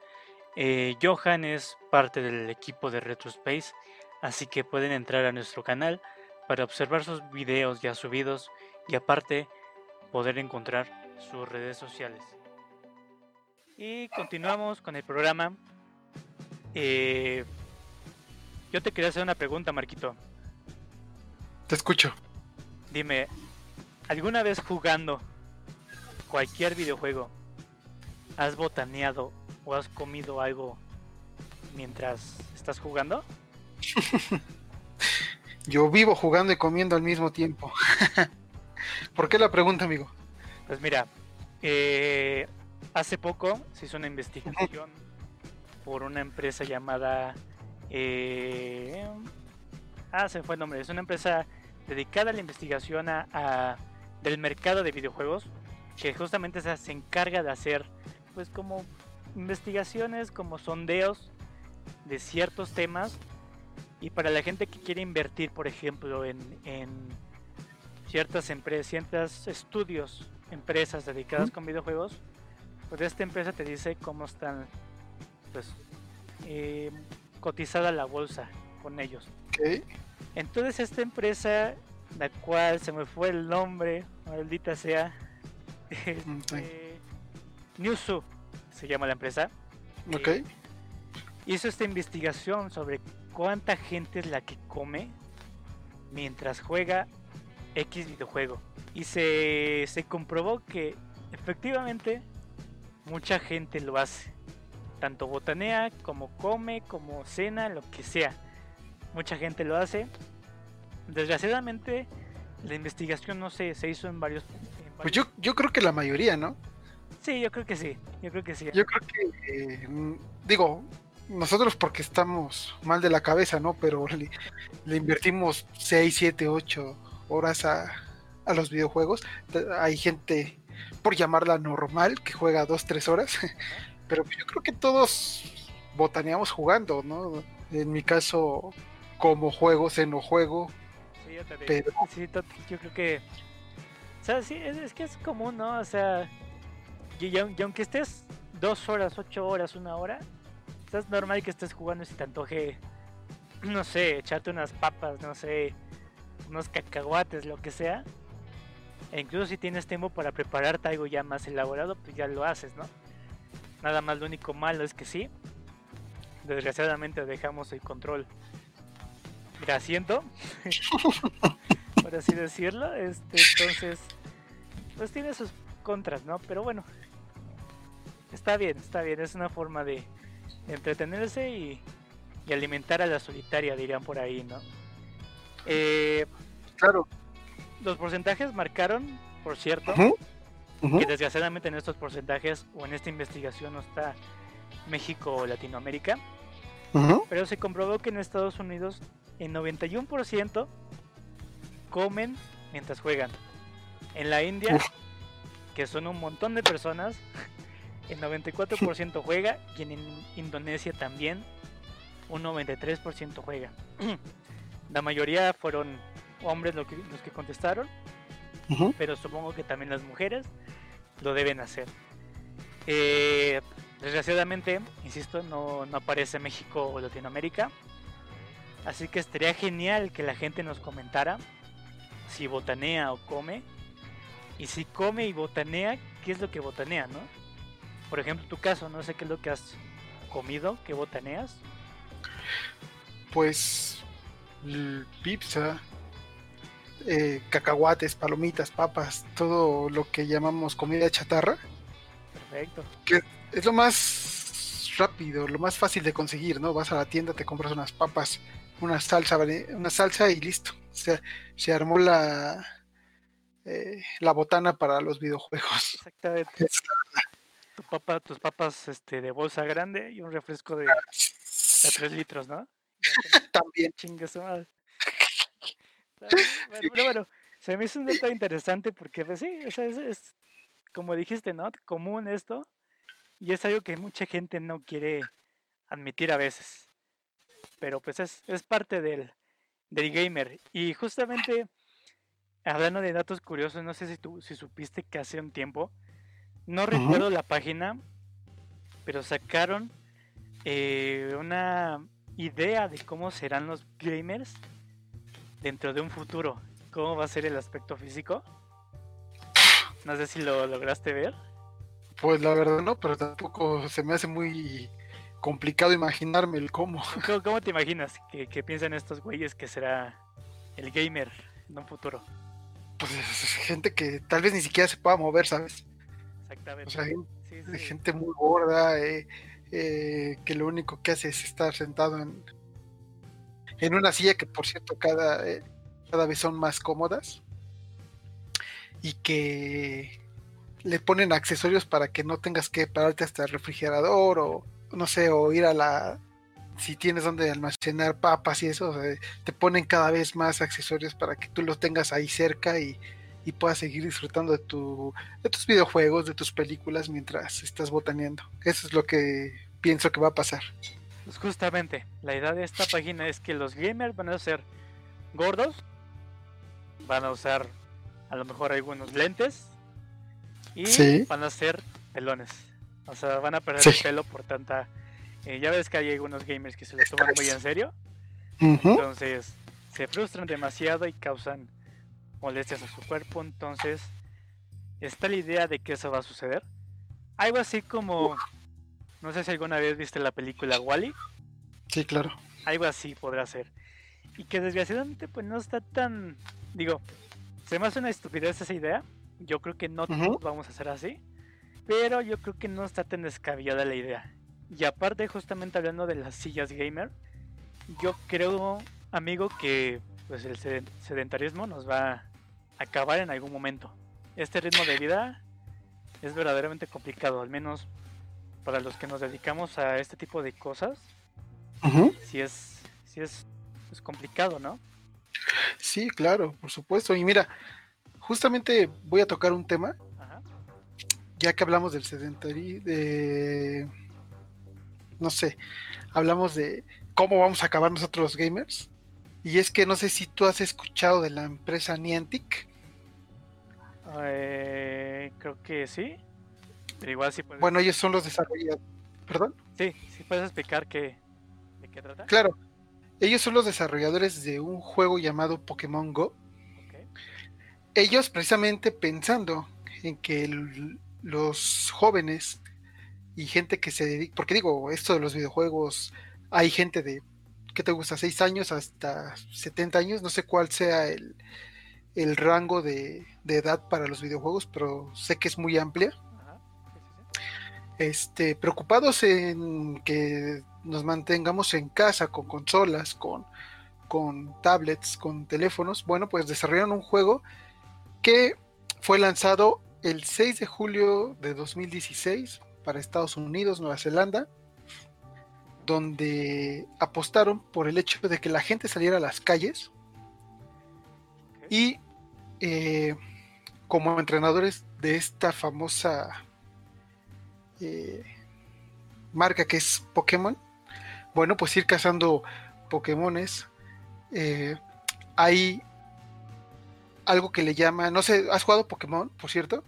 Eh, Johan es parte del equipo de Retrospace, así que pueden entrar a nuestro canal para observar sus videos ya subidos y aparte poder encontrar sus redes sociales. Y continuamos con el programa. Eh, yo te quería hacer una pregunta, Marquito. Te escucho. Dime, ¿alguna vez jugando cualquier videojuego has botaneado o has comido algo mientras estás jugando? [laughs] Yo vivo jugando y comiendo al mismo tiempo. [laughs] ¿Por qué la pregunta, amigo? Pues mira, eh, hace poco se hizo una investigación por una empresa llamada... Eh, ah, se fue el nombre. Es una empresa dedicada a la investigación a, del mercado de videojuegos que justamente se, encarga de hacer pues como investigaciones, como sondeos de ciertos temas y para la gente que quiere invertir, por ejemplo, en ciertas empresas, ciertos estudios, empresas dedicadas con videojuegos, pues esta empresa te dice cómo están pues eh, cotizada la bolsa con ellos. Entonces esta empresa, la cual se me fue el nombre, maldita sea, [laughs] este, Newsu se llama la empresa. Eh, hizo esta investigación sobre cuánta gente es la que come mientras juega X videojuego. Y se, se comprobó que efectivamente mucha gente lo hace. Tanto botanea como come, como cena, lo que sea. Mucha gente lo hace. Desgraciadamente la investigación no se, se hizo en varios, Pues yo, yo creo que la mayoría, ¿no? Sí, yo creo que sí. Yo creo que sí. Yo creo que, eh, mm, digo, nosotros porque estamos mal de la cabeza, ¿no? Pero le, le invertimos 6, 7, 8 horas a, a los videojuegos. Hay gente, por llamarla normal, que juega 2, 3 horas. [laughs] Pero yo creo que todos botaneamos jugando, ¿no? En mi caso, como juego, se no juego. Sí, yo también. Pero- Sí, yo creo que. O sea, sí, es, es que es común, ¿no? O sea, y, y aun- y aunque estés dos horas, ocho horas, una hora, es normal que estés jugando y te antoje, [clears throat] no sé, echarte unas papas, no sé, unos cacahuates, lo que sea. E incluso si tienes tiempo para prepararte algo ya más elaborado, pues ya lo haces, ¿no? Nada más lo único malo es que sí. Desgraciadamente dejamos el control grasiento [laughs] por así decirlo. Este, entonces, pues tiene sus contras, ¿no? Pero bueno, está bien, está bien. Es una forma de entretenerse y, y alimentar a la solitaria, dirían por ahí, ¿no? Eh, Claro. los porcentajes marcaron, por cierto, que desgraciadamente en estos porcentajes o en esta investigación no está México o Latinoamérica, pero se comprobó que en Estados Unidos el 91% comen mientras juegan. En la India, que son un montón de personas, el 94% juega y en In- Indonesia también un 93% juega. [clears throat] La mayoría fueron hombres lo que- los que contestaron, pero supongo que también las mujeres lo deben hacer. Eh, desgraciadamente, insisto, no, no aparece México o Latinoamérica. Así que estaría genial que la gente nos comentara si botanea o come. Y si come y botanea, ¿qué es lo que botanea, no? Por ejemplo, tu caso, no sé qué es lo que has comido, que botaneas. Pues pizza, eh, cacahuates, palomitas, papas, todo lo que llamamos comida chatarra. Perfecto. Es lo más rápido, lo más fácil de conseguir, ¿no? Vas a la tienda, te compras unas papas, una salsa, una salsa y listo. O sea, se armó la eh, la botana para los videojuegos. Exactamente. Tu papa, tus papas este, de bolsa grande y un refresco de, de 3 [laughs] litros, ¿no? También. Chingue su madre. [laughs] Pero bueno, se me hizo un dato interesante porque, pues sí, o sea, es, es, como dijiste, ¿no? Común esto. Y es algo que mucha gente no quiere admitir a veces. Pero pues es, es parte del, del gamer. Y justamente, hablando de datos curiosos, no sé si tú si supiste que hace un tiempo, no recuerdo la página, pero sacaron eh, una idea de cómo serán los gamers dentro de un futuro. ¿Cómo va a ser el aspecto físico? No sé si lo lograste ver. Pues la verdad no, pero tampoco se me hace muy complicado imaginarme el cómo. [laughs] ¿Cómo, cómo te imaginas que, que piensan estos güeyes que será el gamer en un futuro? Pues es gente que tal vez ni siquiera se pueda mover, ¿sabes? Exactamente. O sea, hay Sí, sí, gente muy gorda eh, eh, que lo único que hace es estar sentado en, en una silla que por cierto cada, eh, cada vez son más cómodas y que le ponen accesorios para que no tengas que pararte hasta el refrigerador o no sé, o ir a la si tienes donde almacenar papas y eso, o sea, te ponen cada vez más accesorios para que tú los tengas ahí cerca y, y puedas seguir disfrutando de tu de tus videojuegos, de tus películas mientras estás botaneando. Eso es lo que pienso que va a pasar. Pues justamente, la idea de esta página es que los gamers van a ser gordos, van a usar a lo mejor algunos lentes y Sí. van a ser pelones. O sea, van a perder Sí. el pelo por tanta... eh, ya ves que hay algunos gamers que se lo toman muy en serio, entonces se frustran demasiado y causan molestias a su cuerpo, entonces está la idea de que eso va a suceder. Algo así como... No sé si alguna vez viste la película Wally. Sí, claro. algo así podrá ser. Y que desgraciadamente pues no está tan, digo, se me hace una estupidez esa idea. Yo creo que no todos vamos a hacer así, pero yo creo que no está tan descabellada la idea. Y aparte justamente hablando de las sillas gamer, yo creo, amigo, que pues el seden- sedentarismo nos va acabar en algún momento. Este ritmo de vida es verdaderamente complicado, al menos para los que nos dedicamos a este tipo de cosas sí es, sí es, es complicado, ¿no? Sí, claro, por supuesto. Y mira, justamente voy a tocar un tema, Ajá. ya que hablamos del sedentarismo, de... No sé, hablamos de cómo vamos a acabar nosotros los gamers. Y es que no sé si tú has escuchado de la empresa Niantic. Eh, creo que sí. Pero igual sí puedes, Bueno, ellos son los desarrolladores. ¿Perdón? sí, sí puedes explicar qué, de qué trata. Claro, ellos son los desarrolladores de un juego llamado Pokémon Go. Ellos precisamente pensando en que el- los jóvenes y gente que se dedica, porque digo, esto de los videojuegos, hay gente de, ¿qué te gusta? 6 años hasta 70 años, no sé cuál sea el, el rango de, de edad para los videojuegos, pero sé que es muy amplia. Ajá. Este, preocupados en que nos mantengamos en casa con consolas, con, con tablets, con teléfonos, bueno, pues desarrollaron un juego que fue lanzado el 6 de julio de 2016 para Estados Unidos, Nueva Zelanda, donde apostaron por el hecho de que la gente saliera a las calles. Y eh, como entrenadores de esta famosa eh, marca que es Pokémon, bueno, pues ir cazando Pokémones. eh, hay algo que le llama, no sé, ¿has jugado Pokémon, por cierto?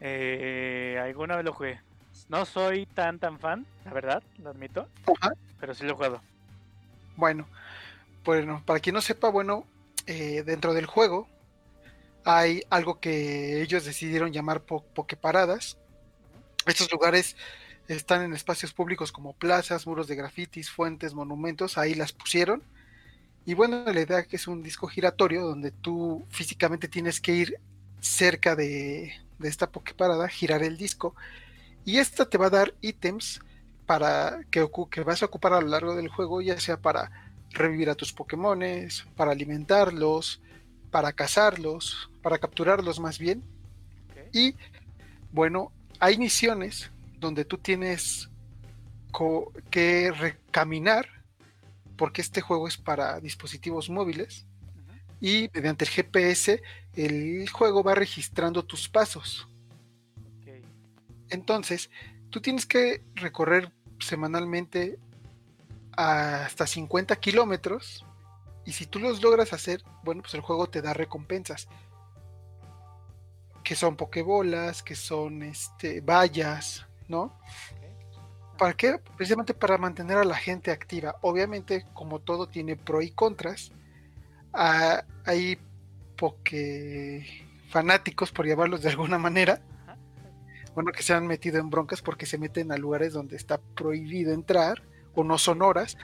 Eh, alguna vez lo jugué. No soy tan tan fan, la verdad, lo admito, Ajá. pero sí lo he jugado. Bueno, bueno, para quien no sepa, bueno, eh, dentro del juego hay algo que ellos decidieron llamar po Poképaradas. Estos lugares están en espacios públicos como plazas, muros de grafitis, fuentes, monumentos, ahí las pusieron. Y bueno, la idea que es un disco giratorio donde tú físicamente tienes que ir cerca de, de esta Poképarada, girar el disco. Y esta te va a dar ítems para que, que vas a ocupar a lo largo del juego, ya sea para revivir a tus Pokémones, para alimentarlos, para cazarlos, para capturarlos más bien. Y bueno, hay misiones donde tú tienes que recaminar, porque este juego es para dispositivos móviles, y mediante el GPS el juego va registrando tus pasos. Entonces, tú tienes que recorrer semanalmente hasta 50 kilómetros. Y si tú los logras hacer, bueno, pues el juego te da recompensas. Que son pokebolas, que son este, vallas, ¿no? ¿Para qué? Precisamente para mantener a la gente activa. Obviamente, como todo tiene pro y contras, ah, hay poke fanáticos, por llamarlos de alguna manera, bueno, que se han metido en broncas porque se meten a lugares donde está prohibido entrar o no son horas,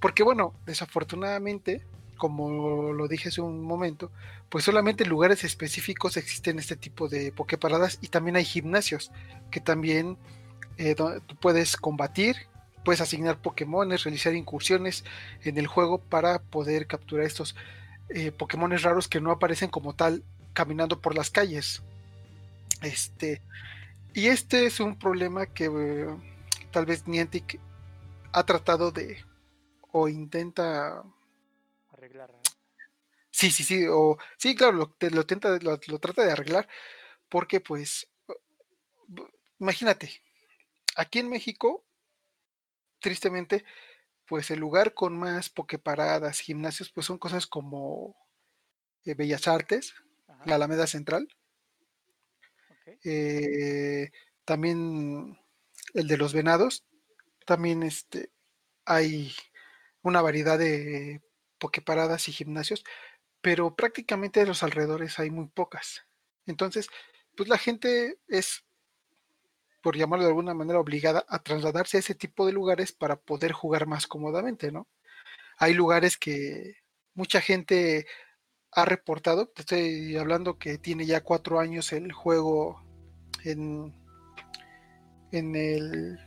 porque bueno, desafortunadamente, como lo dije hace un momento, pues solamente en lugares específicos existen este tipo de poképaradas y también hay gimnasios que también eh, tú puedes combatir, puedes asignar Pokémones, realizar incursiones en el juego para poder capturar estos eh, Pokémones raros que no aparecen como tal caminando por las calles. Este, y este es un problema que eh, tal vez Niantic ha tratado de o intenta Arreglar. ¿no? Sí, sí, sí, o sí, claro, lo, te- lo, tenta, lo, lo trata de arreglar porque pues imagínate, aquí en México, tristemente, pues el lugar con más pokeparadas, gimnasios, pues son cosas como eh, Bellas Artes, Ajá. la Alameda Central, eh, también el de los Venados, también este, hay una variedad de pokeparadas y gimnasios, pero prácticamente de los alrededores hay muy pocas. Entonces, pues la gente es, por llamarlo de alguna manera, obligada a trasladarse a ese tipo de lugares para poder jugar más cómodamente, ¿no? Hay lugares que mucha gente ha reportado, te estoy hablando que tiene ya cuatro años el juego en, en el,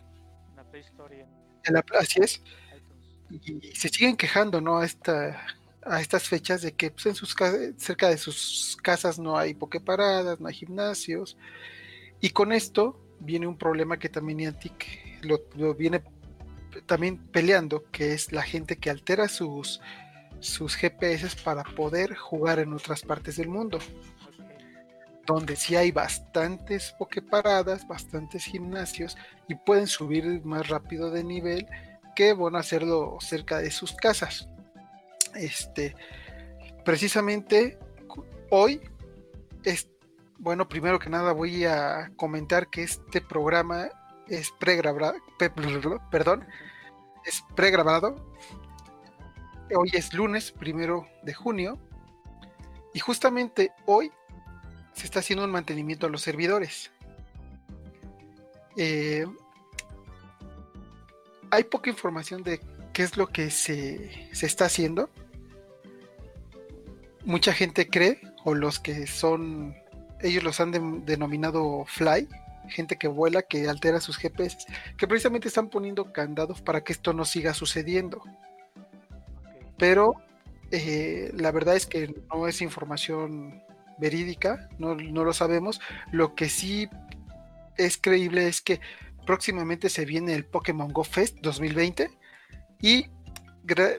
En la en así es, y se siguen quejando, ¿no? A, esta, a estas fechas de que pues, en sus ca- cerca de sus casas no hay pokeparadas, no hay gimnasios. Y con esto viene un problema que también Niantic lo, lo viene también peleando, que es la gente que altera sus, sus GPS para poder jugar en otras partes del mundo. Donde sí hay bastantes pokeparadas, bastantes gimnasios y pueden subir más rápido de nivel que van a hacerlo cerca de sus casas. Este, precisamente hoy es bueno, primero que nada voy a comentar que este programa es pregrabado, [laughs] perdón, es pregrabado. Hoy es lunes, primero de junio, y justamente hoy se está haciendo un mantenimiento a los servidores. Eh, hay poca información de qué es lo que se, se está haciendo. Mucha gente cree, o los que son ellos los han denominado fly, gente que vuela, que altera sus GPS, que precisamente están poniendo candados para que esto no siga sucediendo. Pero eh, la verdad es que no es información verídica, no, no, lo sabemos. Lo que sí es creíble es que próximamente se viene el Pokémon Go Fest 2020 y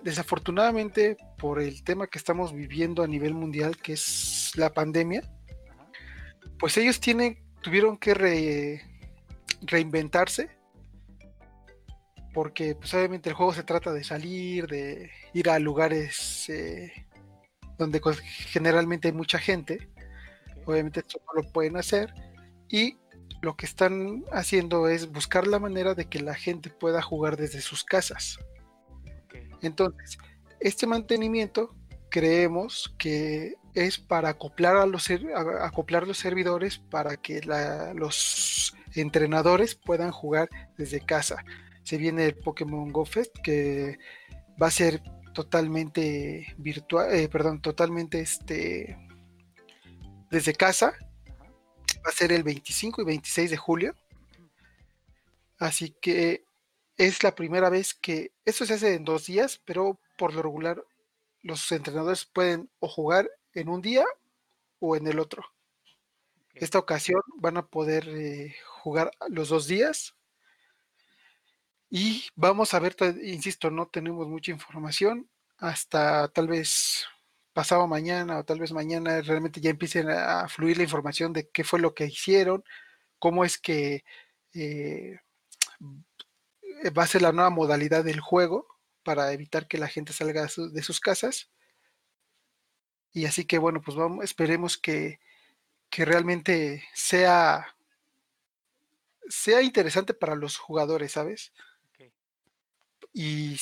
desafortunadamente por el tema que estamos viviendo a nivel mundial, que es la pandemia, pues ellos tienen, tuvieron que reinventarse, porque pues obviamente el juego se trata de salir, de ir a lugares eh, donde generalmente hay mucha gente, obviamente esto no lo pueden hacer, y lo que están haciendo es buscar la manera de que la gente pueda jugar desde sus casas. Entonces, este mantenimiento creemos que es para acoplar a los, acoplar los servidores para que los entrenadores puedan jugar desde casa. Se viene el Pokémon Go Fest que va a ser totalmente virtual, eh, perdón, totalmente este desde casa. Va a ser el 25 y 26 de julio. Así que es la primera vez que esto se hace en dos días, pero por lo regular los entrenadores pueden o jugar en un día o en el otro. Esta ocasión van a poder eh, jugar los dos días. Y vamos a ver, insisto, no tenemos mucha información hasta tal vez pasado mañana o tal vez mañana realmente ya empiecen a fluir la información de qué fue lo que hicieron, cómo es que eh, va a ser la nueva modalidad del juego para evitar que la gente salga de sus casas. Y así que bueno, pues vamos, esperemos que, realmente sea, sea interesante para los jugadores, ¿sabes? Y,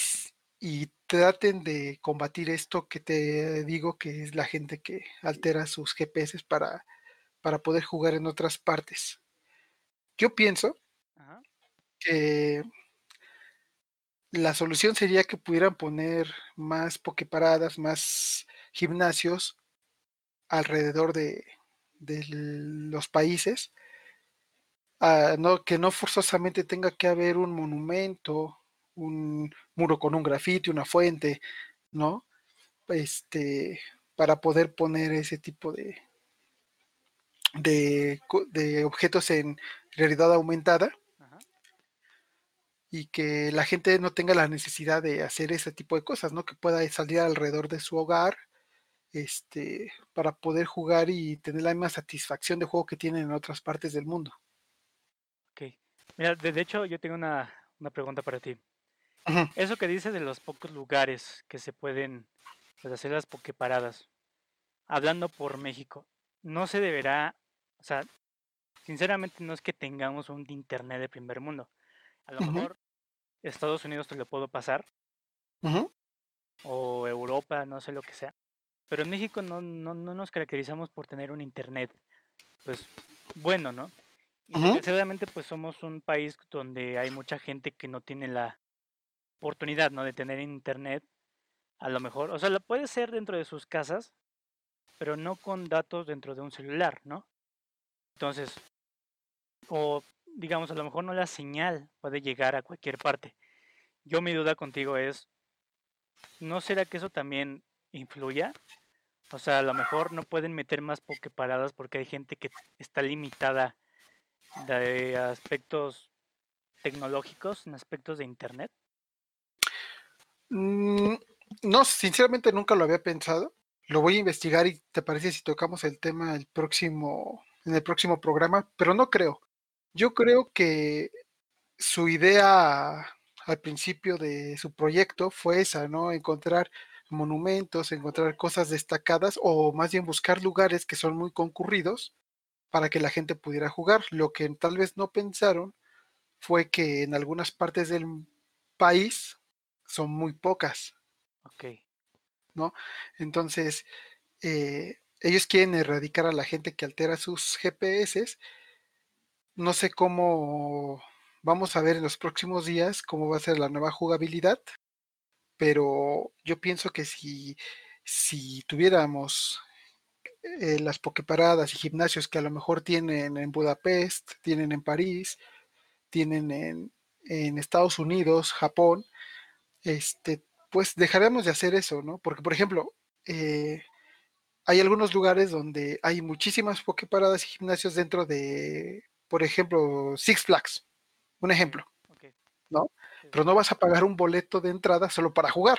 y traten de combatir esto que te digo que es la gente que altera sus GPS para, para poder jugar en otras partes. Yo pienso que la solución sería que pudieran poner más pokeparadas, más gimnasios alrededor de, los países, ah, no, que no forzosamente tenga que haber un monumento, un muro con un grafiti, una fuente, ¿no? Este, para poder poner ese tipo de, de, de objetos en realidad aumentada y que la gente no tenga la necesidad de hacer ese tipo de cosas, ¿no? Que pueda salir alrededor de su hogar, este, para poder jugar y tener la misma satisfacción de juego que tienen en otras partes del mundo. Ok. Mira, de, hecho, yo tengo una, pregunta para ti. Eso que dices de los pocos lugares que se pueden pues, hacer las pokeparadas, hablando por México, no se deberá, o sea, sinceramente no es que tengamos un internet de primer mundo. A lo mejor Estados Unidos te lo puedo pasar. O Europa, no sé lo que sea. Pero en México no, no, no nos caracterizamos por tener un internet, pues, bueno, ¿no? Y desgraciadamente, pues somos un país donde hay mucha gente que no tiene la oportunidad, ¿no? De tener internet, a lo mejor, o sea, lo puede ser dentro de sus casas, pero no con datos dentro de un celular, ¿no? Entonces, o digamos, a lo mejor no la señal puede llegar a cualquier parte. Yo mi duda contigo es, ¿no será que eso también influya? O sea, a lo mejor no pueden meter más pokeparadas porque hay gente que está limitada de aspectos tecnológicos, en aspectos de internet. Mm, no, sinceramente nunca lo había pensado. Lo voy a investigar y te parece si tocamos el tema el próximo, en el próximo programa, pero no creo. Yo creo que su idea al principio de su proyecto fue esa, ¿no? Encontrar monumentos, encontrar cosas destacadas o más bien buscar lugares que son muy concurridos para que la gente pudiera jugar. Lo que tal vez no pensaron fue que en algunas partes del país son muy pocas. Ok. ¿no? Entonces, eh, ellos quieren erradicar a la gente que altera sus GPS. No sé cómo vamos a ver en los próximos días cómo va a ser la nueva jugabilidad, pero yo pienso que si, si tuviéramos eh, las pokeparadas y gimnasios que a lo mejor tienen en Budapest, tienen en París, tienen en, en Estados Unidos, Japón, este, pues dejaremos de hacer eso, ¿no? Porque, por ejemplo, eh, hay algunos lugares donde hay muchísimas pokeparadas y gimnasios dentro de, por ejemplo, Six Flags, un ejemplo, ¿no? Pero no vas a pagar un boleto de entrada solo para jugar.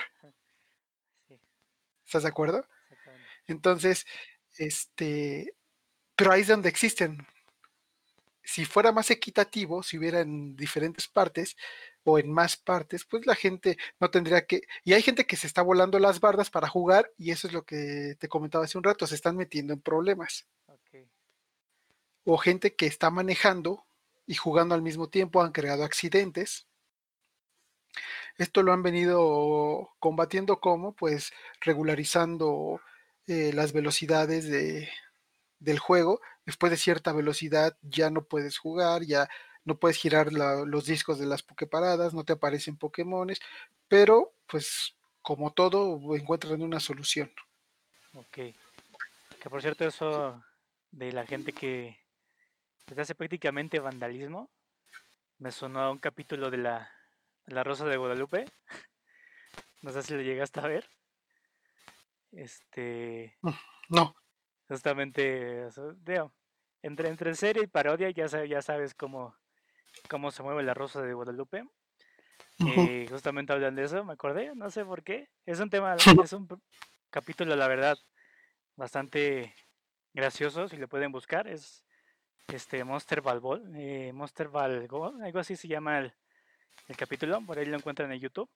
¿Estás de acuerdo? Entonces, este, pero ahí es donde existen. Si fuera más equitativo, si hubiera en diferentes partes, o en más partes, pues la gente no tendría que... Y hay gente que se está volando las bardas para jugar y eso es lo que te comentaba hace un rato, se están metiendo en problemas. O gente que está manejando y jugando al mismo tiempo han creado accidentes. Esto lo han venido combatiendo como, pues, regularizando eh, las velocidades de, del juego. Después de cierta velocidad ya no puedes jugar, ya no puedes girar los discos de las Poképaradas, no te aparecen Pokémones, pero pues como todo encuentran una solución. Ok. Que por cierto eso de la gente que pues, hace prácticamente vandalismo, me sonó a un capítulo de la, la Rosa de Guadalupe. [laughs] No sé si lo llegaste a ver. Este. Mm, no. Justamente, entre, entre serie y parodia ya, ya sabes cómo, cómo se mueve la rosa de Guadalupe. Y justamente hablan de eso, me acordé, no sé por qué. Es un tema, es un capítulo, la verdad, bastante gracioso, si lo pueden buscar. Es este Monster Ball, eh, Monster Ball, algo así se llama el, capítulo, por ahí lo encuentran en YouTube.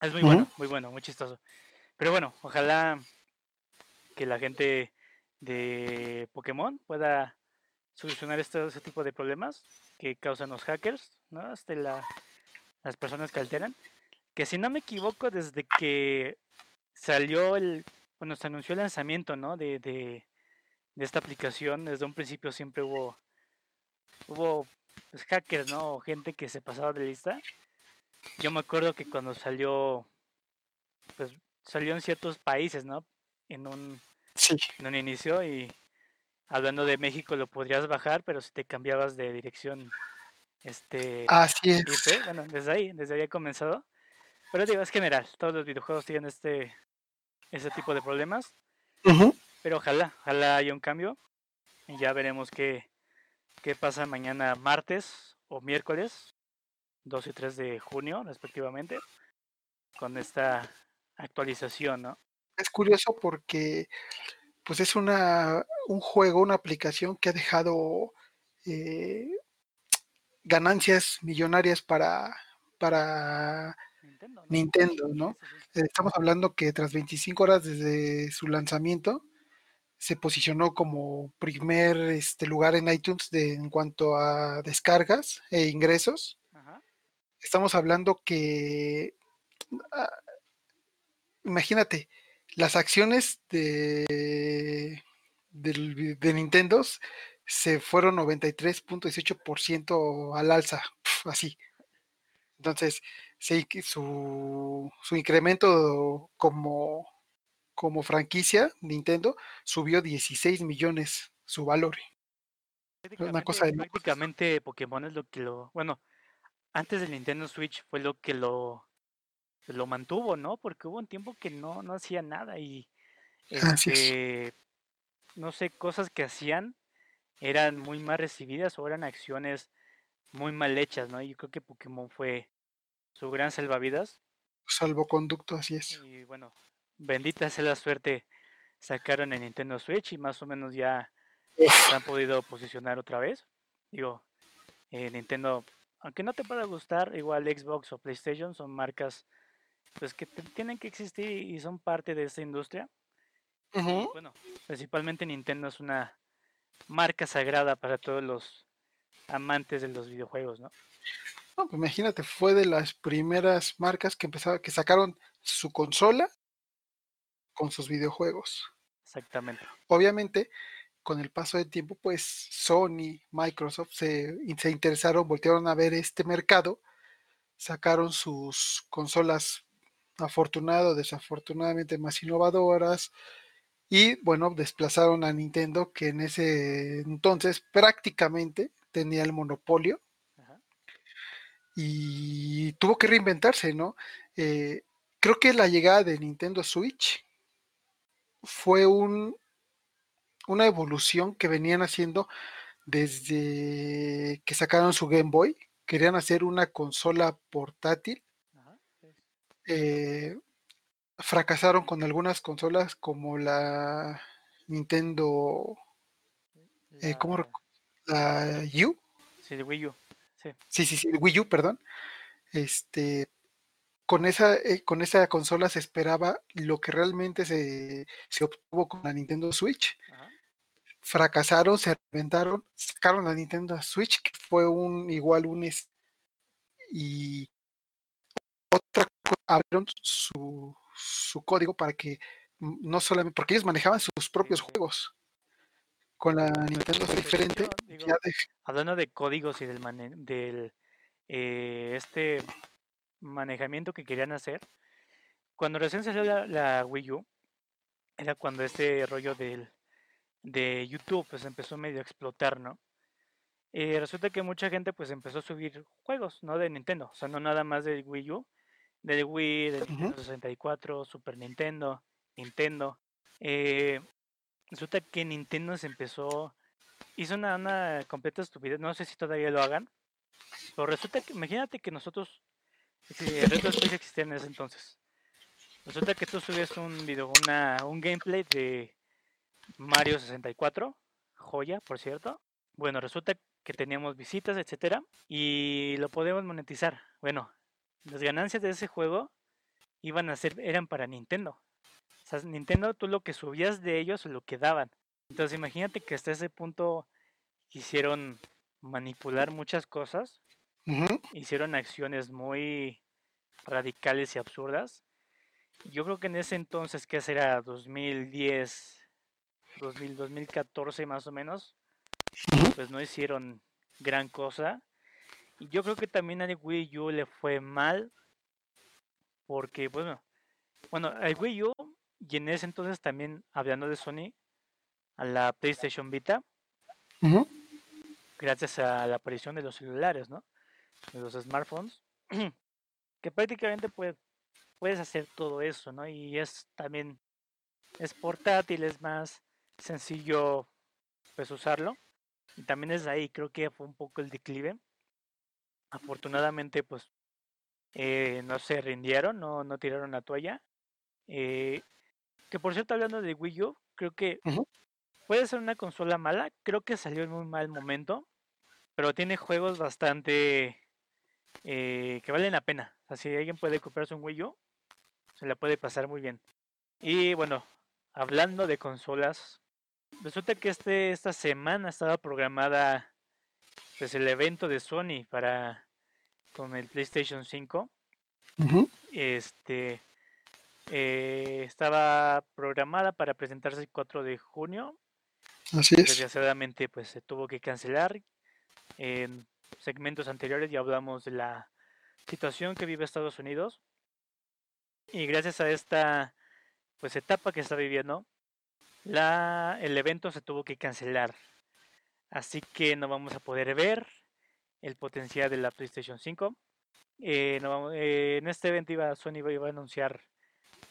Es muy bueno, muy bueno, muy chistoso. Pero bueno, ojalá que la gente de Pokémon pueda solucionar este, este tipo de problemas que causan los hackers, ¿no? Hasta la, las personas que alteran. Que si no me equivoco, desde que salió el, bueno, se anunció el lanzamiento, ¿no? De, de, esta aplicación, desde un principio siempre hubo, hubo pues, hackers, ¿no? O gente que se pasaba de lista. Yo me acuerdo que cuando salió, pues salió en ciertos países, ¿no? En un, en un inicio y hablando de México lo podrías bajar, pero si te cambiabas de dirección, este, Así es. bueno, desde ahí, desde ahí he comenzado. Pero digo, es general, todos los videojuegos tienen este, ese tipo de problemas. Pero ojalá, ojalá haya un cambio. Y ya veremos qué, qué pasa mañana martes o miércoles, 2 y 3 de junio, respectivamente, con esta actualización, ¿no? Es curioso porque pues es una, un juego, una aplicación que ha dejado eh, ganancias millonarias para, para Nintendo, ¿no? Estamos hablando que tras 25 horas desde su lanzamiento, se posicionó como primer este, lugar en iTunes de, en cuanto a descargas e ingresos. Estamos hablando que, ah, imagínate, las acciones de, de, Nintendo se fueron 93.18% al alza, así. Entonces, sí, su, su incremento como, como franquicia, Nintendo, subió 16 millones su valor. Una cosa de prácticamente Pokémon es lo que lo, bueno, antes del Nintendo Switch fue lo que lo lo mantuvo, ¿no? Porque hubo un tiempo que no, no hacía nada y este, no sé, cosas que hacían eran muy mal recibidas o eran acciones muy mal hechas, ¿no? Yo creo que Pokémon fue su gran salvavidas Salvoconducto, así es. Y bueno, bendita sea la suerte, sacaron el Nintendo Switch y más o menos ya se han podido posicionar otra vez. Digo, eh, Nintendo, aunque no te pueda gustar, igual Xbox o PlayStation son marcas pues que tienen que existir y son parte de esta industria. Y, bueno, principalmente Nintendo es una marca sagrada para todos los amantes de los videojuegos, ¿no? No, pues imagínate, fue de las primeras marcas que empezaba, que sacaron su consola con sus videojuegos. Exactamente. Obviamente, con el paso del tiempo, pues Sony, Microsoft se, se interesaron, voltearon a ver este mercado, sacaron sus consolas afortunado, desafortunadamente más innovadoras y bueno, desplazaron a Nintendo que en ese entonces prácticamente tenía el monopolio Ajá. y tuvo que reinventarse, ¿no? Eh, creo que la llegada de Nintendo Switch fue un, una evolución que venían haciendo desde que sacaron su Game Boy. Querían hacer una consola portátil. Eh, fracasaron con algunas consolas como la Nintendo, eh, ¿cómo La- U? Sí, de Wii U. Sí. Sí, sí, sí, Wii U, perdón. Este, con esa, eh, con esa consola se esperaba lo que realmente se, se obtuvo con la Nintendo Switch. Ajá. Fracasaron, se reventaron, sacaron la Nintendo Switch, que fue un igual un es- y otra abrieron su, su código para que no solamente, porque ellos manejaban sus propios sí. juegos. Con la Nintendo de diferente, digo, de- Hablando de códigos y del, mane- del eh, este manejamiento que querían hacer, cuando recién salió la, la Wii U, era cuando este rollo del, de YouTube pues empezó medio a explotar, ¿no? Eh, resulta que mucha gente pues empezó a subir juegos, ¿no? De Nintendo, o sea, no nada más del Wii U, del Wii, del. Nintendo 64, Super Nintendo, Nintendo. Eh, resulta que Nintendo se empezó, hizo una, una completa estupidez, no sé si todavía lo hagan, pero resulta que, imagínate que nosotros, si Retro Space existía en ese entonces, resulta que tú subes un video, una, un gameplay de Mario 64, joya, por cierto. Bueno, resulta que teníamos visitas, etcétera, y lo podemos monetizar. Bueno, las ganancias de ese juego iban a ser, eran para Nintendo. O sea, Nintendo, tú lo que subías de ellos lo que daban. Entonces, imagínate que hasta ese punto quisieron manipular muchas cosas, hicieron acciones muy radicales y absurdas. Yo creo que en ese entonces, que será 2010, 2000, 2014 más o menos, pues no hicieron gran cosa. Y yo creo que también al Wii U le fue mal, porque bueno, bueno, al Wii U y en ese entonces también, hablando de Sony, a la PlayStation Vita, gracias a la aparición de los celulares, ¿no? De los smartphones, [clears throat] que prácticamente pues, puedes hacer todo eso, ¿no? Y es también, es portátil, es más sencillo pues usarlo. Y también es ahí, creo que fue un poco el declive. Afortunadamente, pues, eh, no se rindieron, no, no tiraron la toalla. Eh, que por cierto, hablando de Wii U, creo que puede ser una consola mala, creo que salió en muy mal momento, pero tiene juegos bastante eh, que valen la pena. O sea, si alguien puede comprarse un Wii U, se la puede pasar muy bien. Y bueno, hablando de consolas, resulta que este, esta semana estaba programada pues el evento de Sony para con el PlayStation 5. Ujú. Este eh, estaba programada para presentarse el 4 de junio. Así es. Desgraciadamente, pues se tuvo que cancelar. En segmentos anteriores ya hablamos de la situación que vive Estados Unidos. Y gracias a esta pues etapa que está viviendo, la, el evento se tuvo que cancelar. Así que no vamos a poder ver el potencial de la PlayStation 5. Eh, no eh, en este evento iba, Sony iba iba a anunciar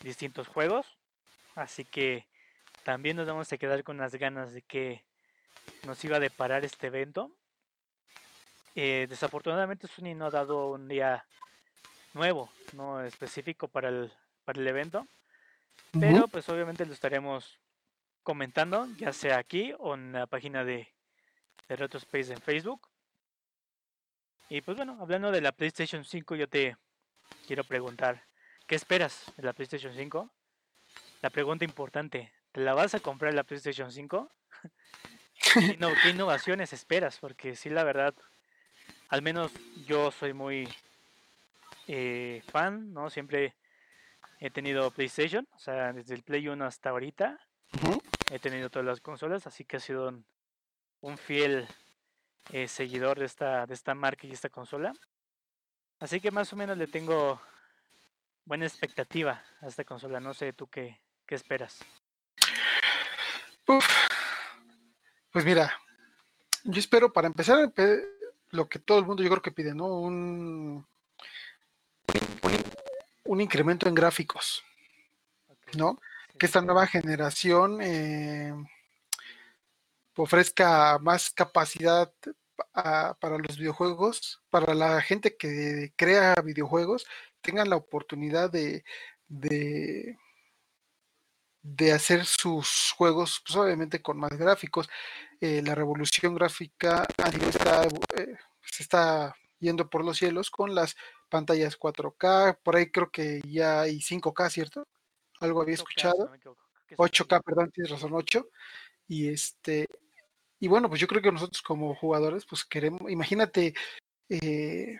distintos juegos. Así que también nos vamos a quedar con las ganas de que nos iba a deparar este evento. Eh, desafortunadamente Sony no ha dado un día nuevo, no específico para el, para el evento. Pero pues obviamente lo estaremos comentando, ya sea aquí o en la página de, de Retro Space en Facebook. Y pues bueno, hablando de la PlayStation 5, yo te quiero preguntar, ¿qué esperas de la PlayStation 5? La pregunta importante, ¿te la vas a comprar la PlayStation 5? ¿Qué, inno- qué innovaciones esperas? Porque sí, la verdad, al menos yo soy muy eh, fan, ¿no? Siempre he tenido PlayStation, o sea, desde el Play 1 hasta ahorita he tenido todas las consolas, así que ha sido un, un fiel eh, seguidor de esta, de esta marca y esta consola. Así que más o menos le tengo buena expectativa a esta consola. No sé tú qué, qué esperas. Uf. Pues mira, yo espero para empezar pe- lo que todo el mundo yo creo que pide, ¿no? Un, un, incremento en gráficos, ¿no? Sí, Que esta nueva generación eh, ofrezca más capacidad a- para los videojuegos, para la gente que crea videojuegos, tengan la oportunidad de, de, de hacer sus juegos, pues obviamente con más gráficos. Eh, la revolución gráfica está, eh, se está yendo por los cielos con las pantallas 4K, por ahí creo que ya hay 5K, ¿cierto? Algo había 8K, si escuchado. no me equivoco, creo que es 8K, perdón, tienes razón, 8. Y este, y bueno, pues yo creo que nosotros como jugadores, pues queremos, imagínate, eh,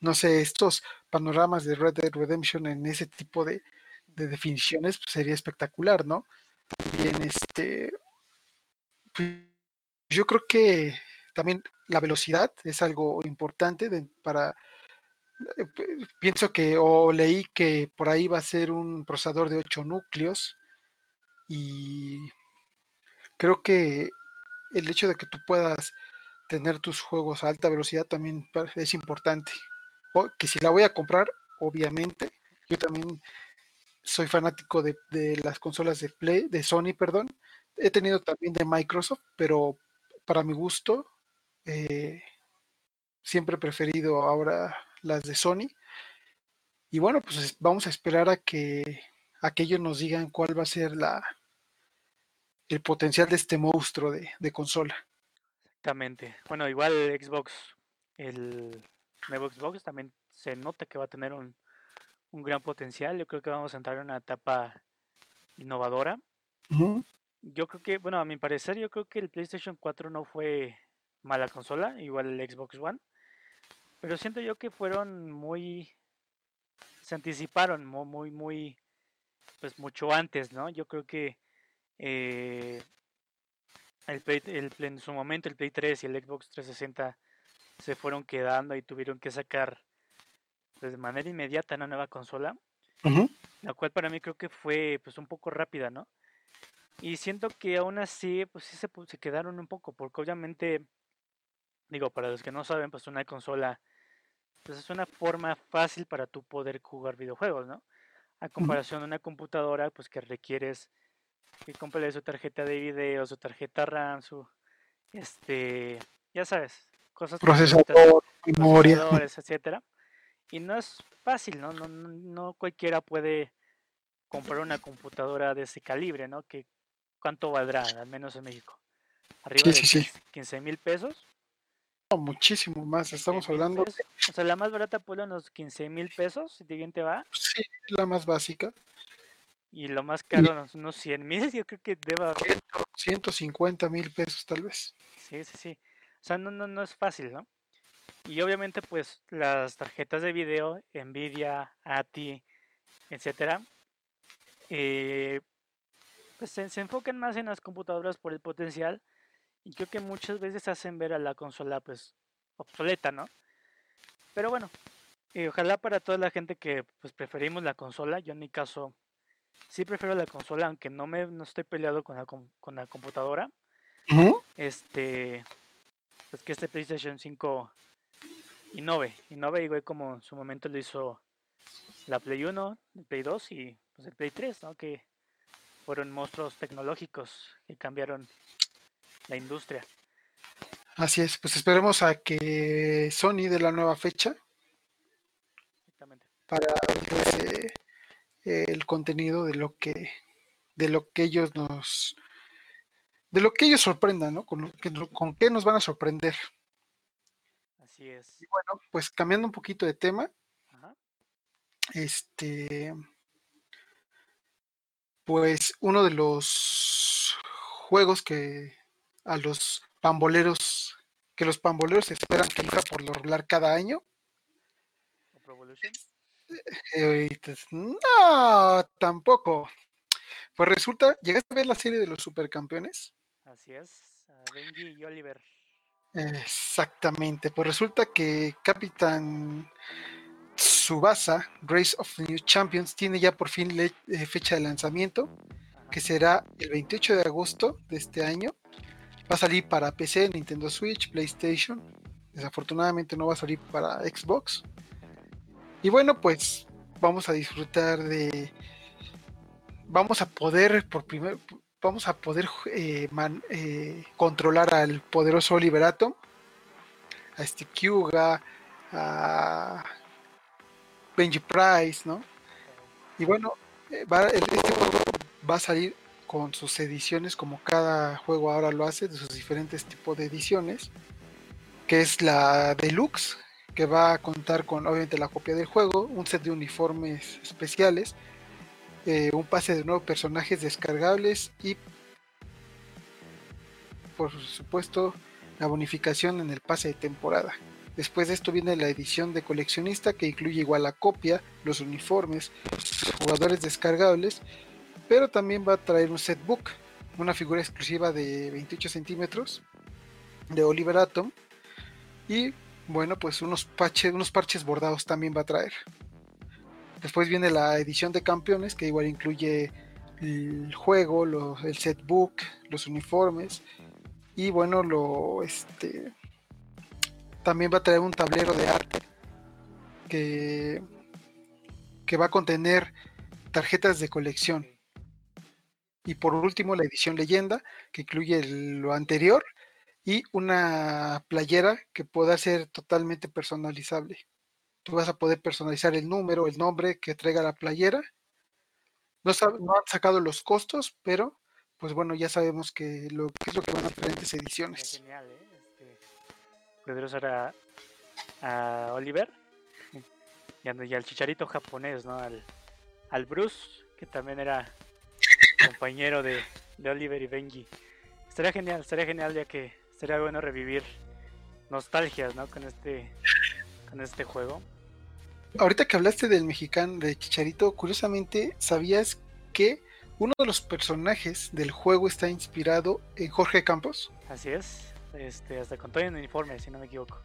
no sé, estos panoramas de Red Dead Redemption en ese tipo de, de definiciones, pues sería espectacular, ¿no? También este, pues, yo creo que también la velocidad es algo importante para, eh, pienso que, o leí que por ahí va a ser un procesador de 8 núcleos y creo que el hecho de que tú puedas tener tus juegos a alta velocidad también es importante. O que si la voy a comprar, obviamente, yo también soy fanático de, de las consolas de Play, de Sony, perdón. He tenido también de Microsoft, pero para mi gusto, eh, siempre he preferido ahora las de Sony. Y bueno, pues es- vamos a esperar a que, a que ellos nos digan cuál va a ser la, el potencial de este monstruo de, de consola. Exactamente. Bueno, igual el Xbox, el nuevo Xbox también se nota que va a tener un, un gran potencial. Yo creo que vamos a entrar en una etapa innovadora. Yo creo que, bueno, a mi parecer, yo creo que el PlayStation 4 no fue mala consola, igual el Xbox One, pero siento yo que fueron muy, se anticiparon mu- muy, muy, pues mucho antes, ¿no? Yo creo que eh, el Play, el en su momento el Play 3 y el Xbox 360 se fueron quedando y tuvieron que sacar pues, de manera inmediata una nueva consola la cual para mí creo que fue pues un poco rápida, ¿no? Y siento que aún así, pues sí se, se quedaron un poco, porque obviamente, digo, para los que no saben, pues una consola, pues es una forma fácil para tú poder jugar videojuegos, ¿no? A comparación de una computadora, pues que requieres que compres su tarjeta de video, su tarjeta RAM, su, este, ya sabes, cosas Procesador, memoria. etcétera. Y no es fácil, ¿no? No, no, no cualquiera puede comprar una computadora de ese calibre, ¿no? Que cuánto valdrá, al menos en México. Arriba Sí, de sí, sí. 15 mil pesos. No, muchísimo más. Estamos 16,000 hablando. O sea, la más barata puede unos 15 mil pesos, si bien te va. sí, la más básica. Y lo más caro, unos- unos 100 mil, yo creo que deba. 150 mil pesos tal vez. Sí, sí, sí. O sea, no, no, no es fácil, ¿no? Y obviamente, pues, las tarjetas de video, Nvidia, ATI, etcétera, eh, pues se, se enfocan más en las computadoras por el potencial y creo que muchas veces hacen ver a la consola, pues, obsoleta, ¿no? Pero bueno, eh, ojalá para toda la gente que, pues, preferimos la consola, yo en mi caso sí prefiero la consola, aunque no me no estoy peleado con la, con la computadora este pues que este PlayStation 5 innove, innove igual como en su momento lo hizo la Play 1, el Play 2 y pues el Play 3, ¿no? Que fueron monstruos tecnológicos que cambiaron la industria. Así es, pues esperemos a que Sony de la nueva fecha Exactamente. para el contenido de lo que de lo que ellos nos de lo que ellos sorprendan, ¿no? Con, lo que, con qué nos van a sorprender. Así es. Y bueno, pues cambiando un poquito de tema, Ajá. este, pues uno de los juegos que a los pamboleros, que los pamboleros esperan que por lo regular cada año, ¿O Pro Evolution? No, tampoco. Pues resulta, ¿llegaste a ver la serie de los supercampeones? Así es. Benji y Oliver. Exactamente, pues resulta que Capitán Subasa, Race of the New Champions, tiene ya por fin eh, fecha de lanzamiento, Ajá. que será el 28 de agosto de este año. Va a salir para PC, Nintendo Switch, PlayStation. Desafortunadamente no va a salir para Xbox. Y bueno, pues vamos a disfrutar de... Vamos a poder por primer... Vamos a poder eh, eh, controlar al poderoso Oliver Atom, a Steve Kyuga, a Benji Price, ¿no? Y bueno, eh, va- este juego va a salir con sus ediciones, como cada juego ahora lo hace, de sus diferentes tipos de ediciones, que es la deluxe, que va a contar con obviamente la copia del juego, un set de uniformes especiales, eh, un pase de nuevos personajes descargables y por supuesto la bonificación en el pase de temporada. Después de esto viene la edición de coleccionista que incluye igual la copia, los uniformes, los jugadores descargables, pero también va a traer un setbook, una figura exclusiva de 28 centímetros de Oliver Atom y bueno pues unos parches, unos parches bordados también va a traer. Después viene la edición de campeones que igual incluye el juego, lo- el setbook, los uniformes y bueno lo este también va a traer un tablero de arte que, que va a contener tarjetas de colección. Y por último, la edición leyenda, que incluye lo anterior y una playera que pueda ser totalmente personalizable. Tú vas a poder personalizar el número, el nombre que traiga la playera. No, han sacado los costos, pero pues bueno, ya sabemos que lo que es lo que van a diferentes ediciones. genial, ¿eh? Este, poder usar a, a Oliver y al, y al chicharito japonés, ¿no? Al, al Bruce, que también era compañero de, de Oliver y Benji. Estaría genial, estaría genial ya que sería bueno revivir nostalgias, ¿no? Con este, con este juego. Ahorita que hablaste del mexicano de Chicharito, curiosamente, ¿sabías que uno de los personajes del juego está inspirado en Jorge Campos? Así es, este, hasta con todo en uniforme, si no me equivoco.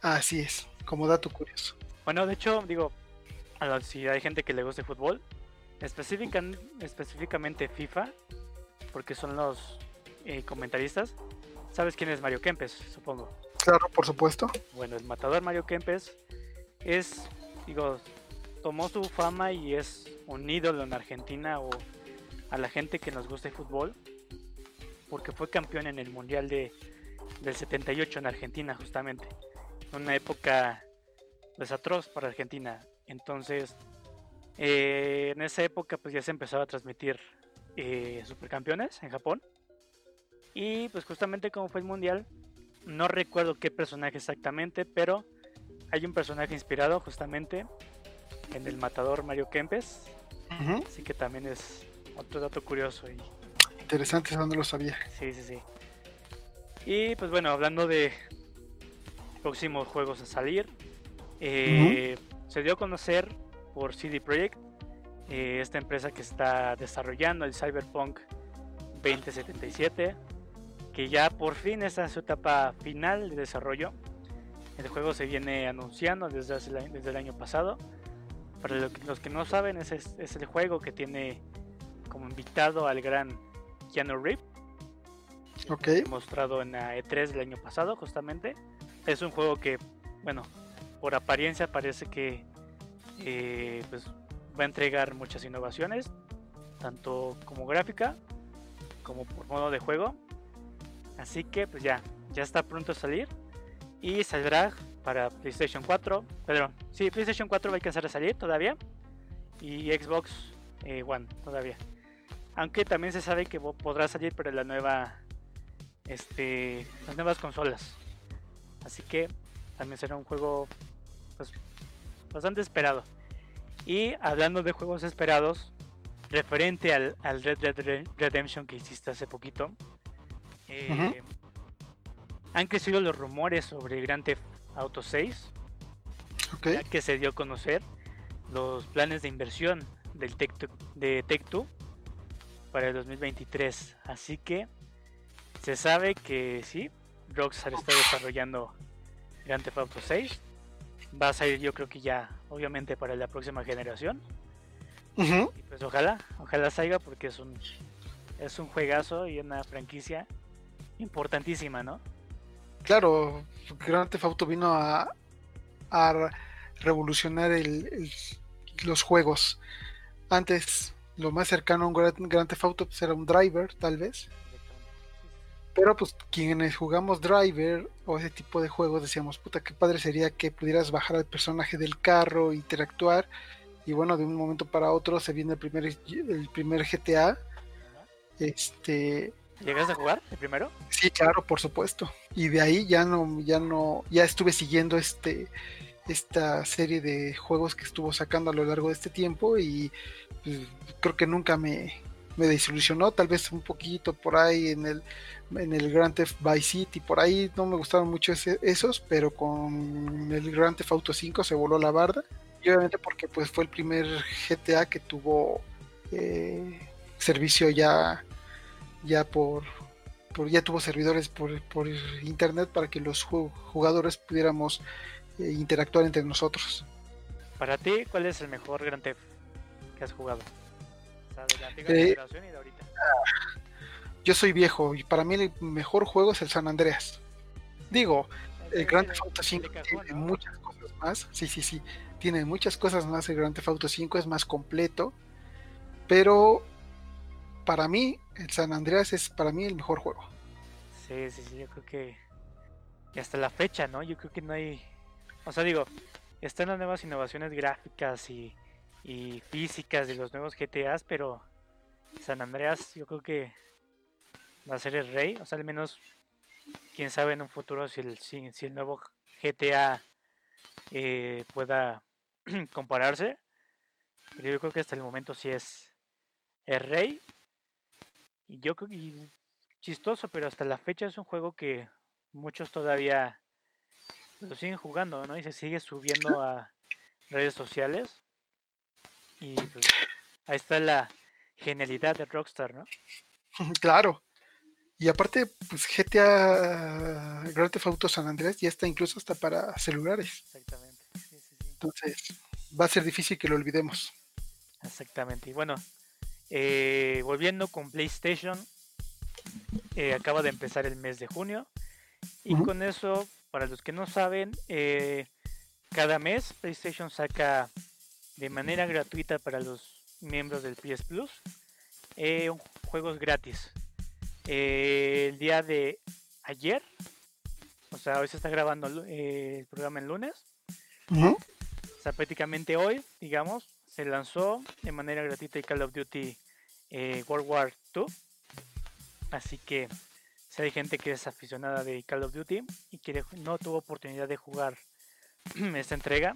Así es, como dato curioso. Bueno, de hecho, digo, si hay gente que le guste fútbol, específicamente FIFA, porque son los eh, comentaristas, ¿sabes quién es Mario Kempes? Supongo. Claro, por supuesto. Bueno, el matador Mario Kempes es, digo, tomó su fama y es un ídolo en Argentina o a la gente que nos gusta el fútbol, porque fue campeón en el Mundial de, del 78 en Argentina, justamente. Una época desatroz para Argentina. Entonces, eh, en esa época pues ya se empezaba a transmitir eh, Supercampeones en Japón. Y pues justamente como fue el Mundial, no recuerdo qué personaje exactamente, pero hay un personaje inspirado justamente en el matador Mario Kempes. Así que también es otro dato curioso. Y, Interesante, eso no lo sabía. sí, sí, sí. Y pues bueno, hablando de próximos juegos a salir, eh, se dio a conocer por CD Projekt, eh, esta empresa que está desarrollando el Cyberpunk 2077, que ya por fin está en su etapa final de desarrollo. El juego se viene anunciando desde, hace desde el año pasado. Para los que no saben, es, es el juego que tiene como invitado al gran Keanu Reeves Ok, mostrado en la E3 del año pasado, justamente. Es un juego que, bueno, por apariencia parece que eh, pues, va a entregar muchas innovaciones, tanto como gráfica como por modo de juego. Así que, pues ya, ya está pronto a salir y saldrá para PlayStation 4. Perdón, sí, PlayStation 4 va a alcanzar a salir todavía. Y Xbox eh, One todavía. Aunque también se sabe que podrá salir para la nueva. Este. Las nuevas consolas. Así que también será un juego. Pues, bastante esperado. Y hablando de juegos esperados. Referente al, Red Dead Redemption que hiciste hace poquito. Eh, han crecido los rumores sobre Grand Theft Auto 6. Ya que se dio a conocer los planes de inversión del Tech de Tech2 para el 2023. Así que se sabe que sí, Rockstar está desarrollando Grand Theft Auto 6. Va a salir yo creo que ya, obviamente, para la próxima generación. Y pues ojalá, ojalá salga porque es un, es un juegazo y una franquicia importantísima, ¿no? Claro, Grand Theft Auto vino a, a revolucionar el, los juegos. Antes, lo más cercano a un Grand, Theft Auto pues, era un driver, tal vez. Pero pues quienes jugamos driver o ese tipo de juegos decíamos, puta, qué padre sería que pudieras bajar al personaje del carro, interactuar. Y bueno, de un momento para otro se viene el primer, el primer GTA. Este, ¿Llegaste a jugar el primero? Sí, claro, por supuesto. Y de ahí ya no, ya no, ya estuve siguiendo este, esta serie de juegos que estuvo sacando a lo largo de este tiempo y pues, creo que nunca me, me desilusionó, tal vez un poquito por ahí en el, en el Grand Theft Vice City, por ahí no me gustaron mucho esos, pero con el Grand Theft Auto 5 se voló la barda y obviamente porque pues fue el primer GTA que tuvo eh, servicio ya ya por, por ya tuvo servidores por, por, internet para que los jugadores pudiéramos eh, interactuar entre nosotros. Para ti, ¿cuál es el mejor Grand Theft que has jugado? de la antigua eh, generación y de ahorita. Yo soy viejo y para mí el mejor juego es el San Andreas. Digo, el Grand Theft Auto 5 tiene muchas cosas más. Sí, sí, sí. Tiene muchas cosas más. El Grand Theft Auto 5 es más completo. Pero para mí, el San Andreas es para mí el mejor juego. Sí, sí, sí, yo creo que hasta la fecha, ¿no? Yo creo que no hay, o sea, digo, están las nuevas innovaciones gráficas y, físicas de los nuevos GTAs, pero San Andreas yo creo que va a ser el rey, o sea, al menos quién sabe en un futuro si el, si, el nuevo GTA eh, pueda [clears throat] compararse, pero yo creo que hasta el momento sí es el rey y yo creo que chistoso, pero hasta la fecha es un juego que muchos todavía lo siguen jugando, ¿no? Y se sigue subiendo a redes sociales. Y pues, ahí está la genialidad de Rockstar, ¿no? [laughs] Claro. Y aparte, pues GTA Grand Theft Auto San Andrés ya está incluso hasta para celulares. Exactamente. Entonces, va a ser difícil que lo olvidemos. Exactamente. Y bueno, eh, volviendo con PlayStation, eh, acaba de empezar el mes de junio. Y con eso, para los que no saben, eh, cada mes PlayStation saca de manera gratuita para los miembros del PS Plus juegos gratis. el día de ayer, o sea, hoy se está grabando el programa el lunes. O sea, prácticamente hoy, digamos, se lanzó de manera gratuita el Call of Duty eh, World War II. Así que si hay gente que es aficionada de Call of Duty y que no tuvo oportunidad de jugar [clears throat] esta entrega,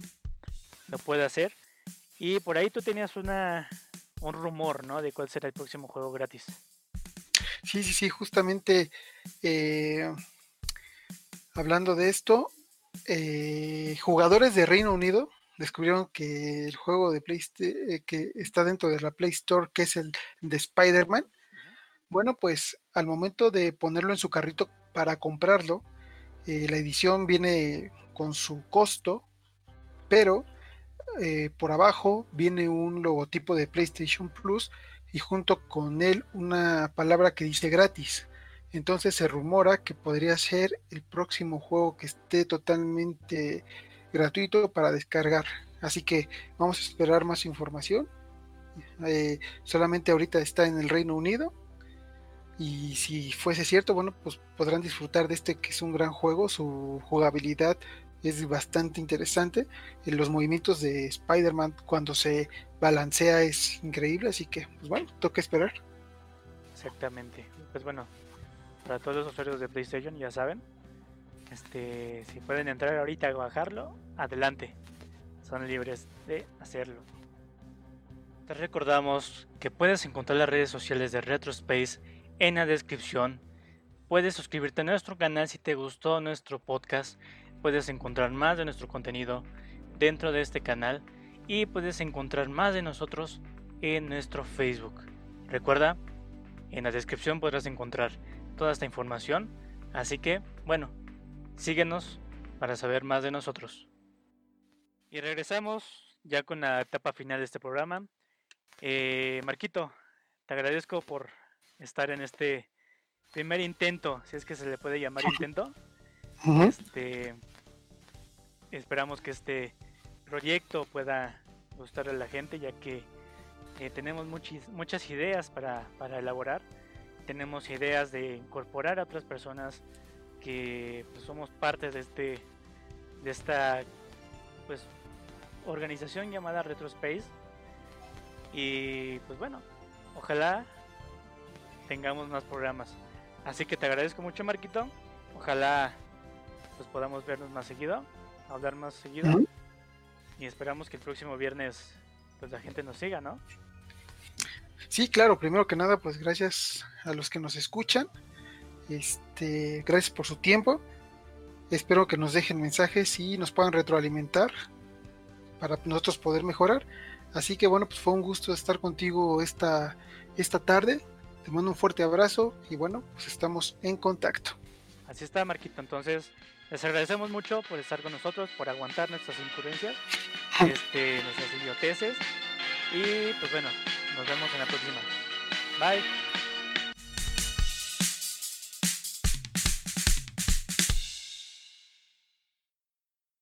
lo puede hacer. Y por ahí tú tenías una un rumor, ¿no? De cuál será el próximo juego gratis. Sí, sí, sí, justamente eh, hablando de esto, eh, jugadores de Reino Unido descubrieron que el juego de PlayStation eh, que está dentro de la Play Store, que es el de Spider-Man, bueno, pues al momento de ponerlo en su carrito para comprarlo, eh, la edición viene con su costo, pero eh, por abajo viene un logotipo de PlayStation Plus y junto con él una palabra que dice gratis. Entonces se rumora que podría ser el próximo juego que esté totalmente gratuito para descargar. Así que vamos a esperar más información. Eh, solamente ahorita está en el Reino Unido. Y si fuese cierto, bueno, pues podrán disfrutar de este que es un gran juego. Su jugabilidad es bastante interesante. Eh, Los movimientos de Spider-Man cuando se balancea es increíble, así que, pues bueno, toca esperar. Exactamente. Pues bueno, para todos los usuarios de PlayStation ya saben, este, si pueden entrar ahorita a bajarlo, adelante. Son libres de hacerlo. Te recordamos que puedes encontrar las redes sociales de RetroSpace en la descripción. Puedes suscribirte a nuestro canal si te gustó nuestro podcast. Puedes encontrar más de nuestro contenido dentro de este canal y puedes encontrar más de nosotros en nuestro Facebook. Recuerda, en la descripción podrás encontrar toda esta información. Así que, bueno, síguenos para saber más de nosotros. Y regresamos ya con la etapa final de este programa. Eh, Marquito, te agradezco por estar en este primer intento, si es que se le puede llamar intento. Este, esperamos que este proyecto pueda gustarle a la gente, ya que eh, tenemos muchis- muchas ideas para, para elaborar. Tenemos ideas de incorporar a otras personas que pues, somos parte de este de esta pues organización llamada Retrospace. Y pues bueno ojalá tengamos más programas. Así que te agradezco mucho Marquito. Ojalá pues podamos vernos más seguido hablar más seguido. Y esperamos que el próximo viernes pues la gente nos siga no Sí, claro, primero que nada, pues gracias a los que nos escuchan. Este, gracias por su tiempo. Espero que nos dejen mensajes y nos puedan retroalimentar para nosotros poder mejorar. Así que bueno, pues fue un gusto estar contigo esta, esta tarde. Te mando un fuerte abrazo y bueno, pues estamos en contacto. Así está, Marquito. Entonces, les agradecemos mucho por estar con nosotros, por aguantar nuestras incurrencias, [laughs] este, nuestras idioteces. Y pues bueno, nos vemos en la próxima. Bye.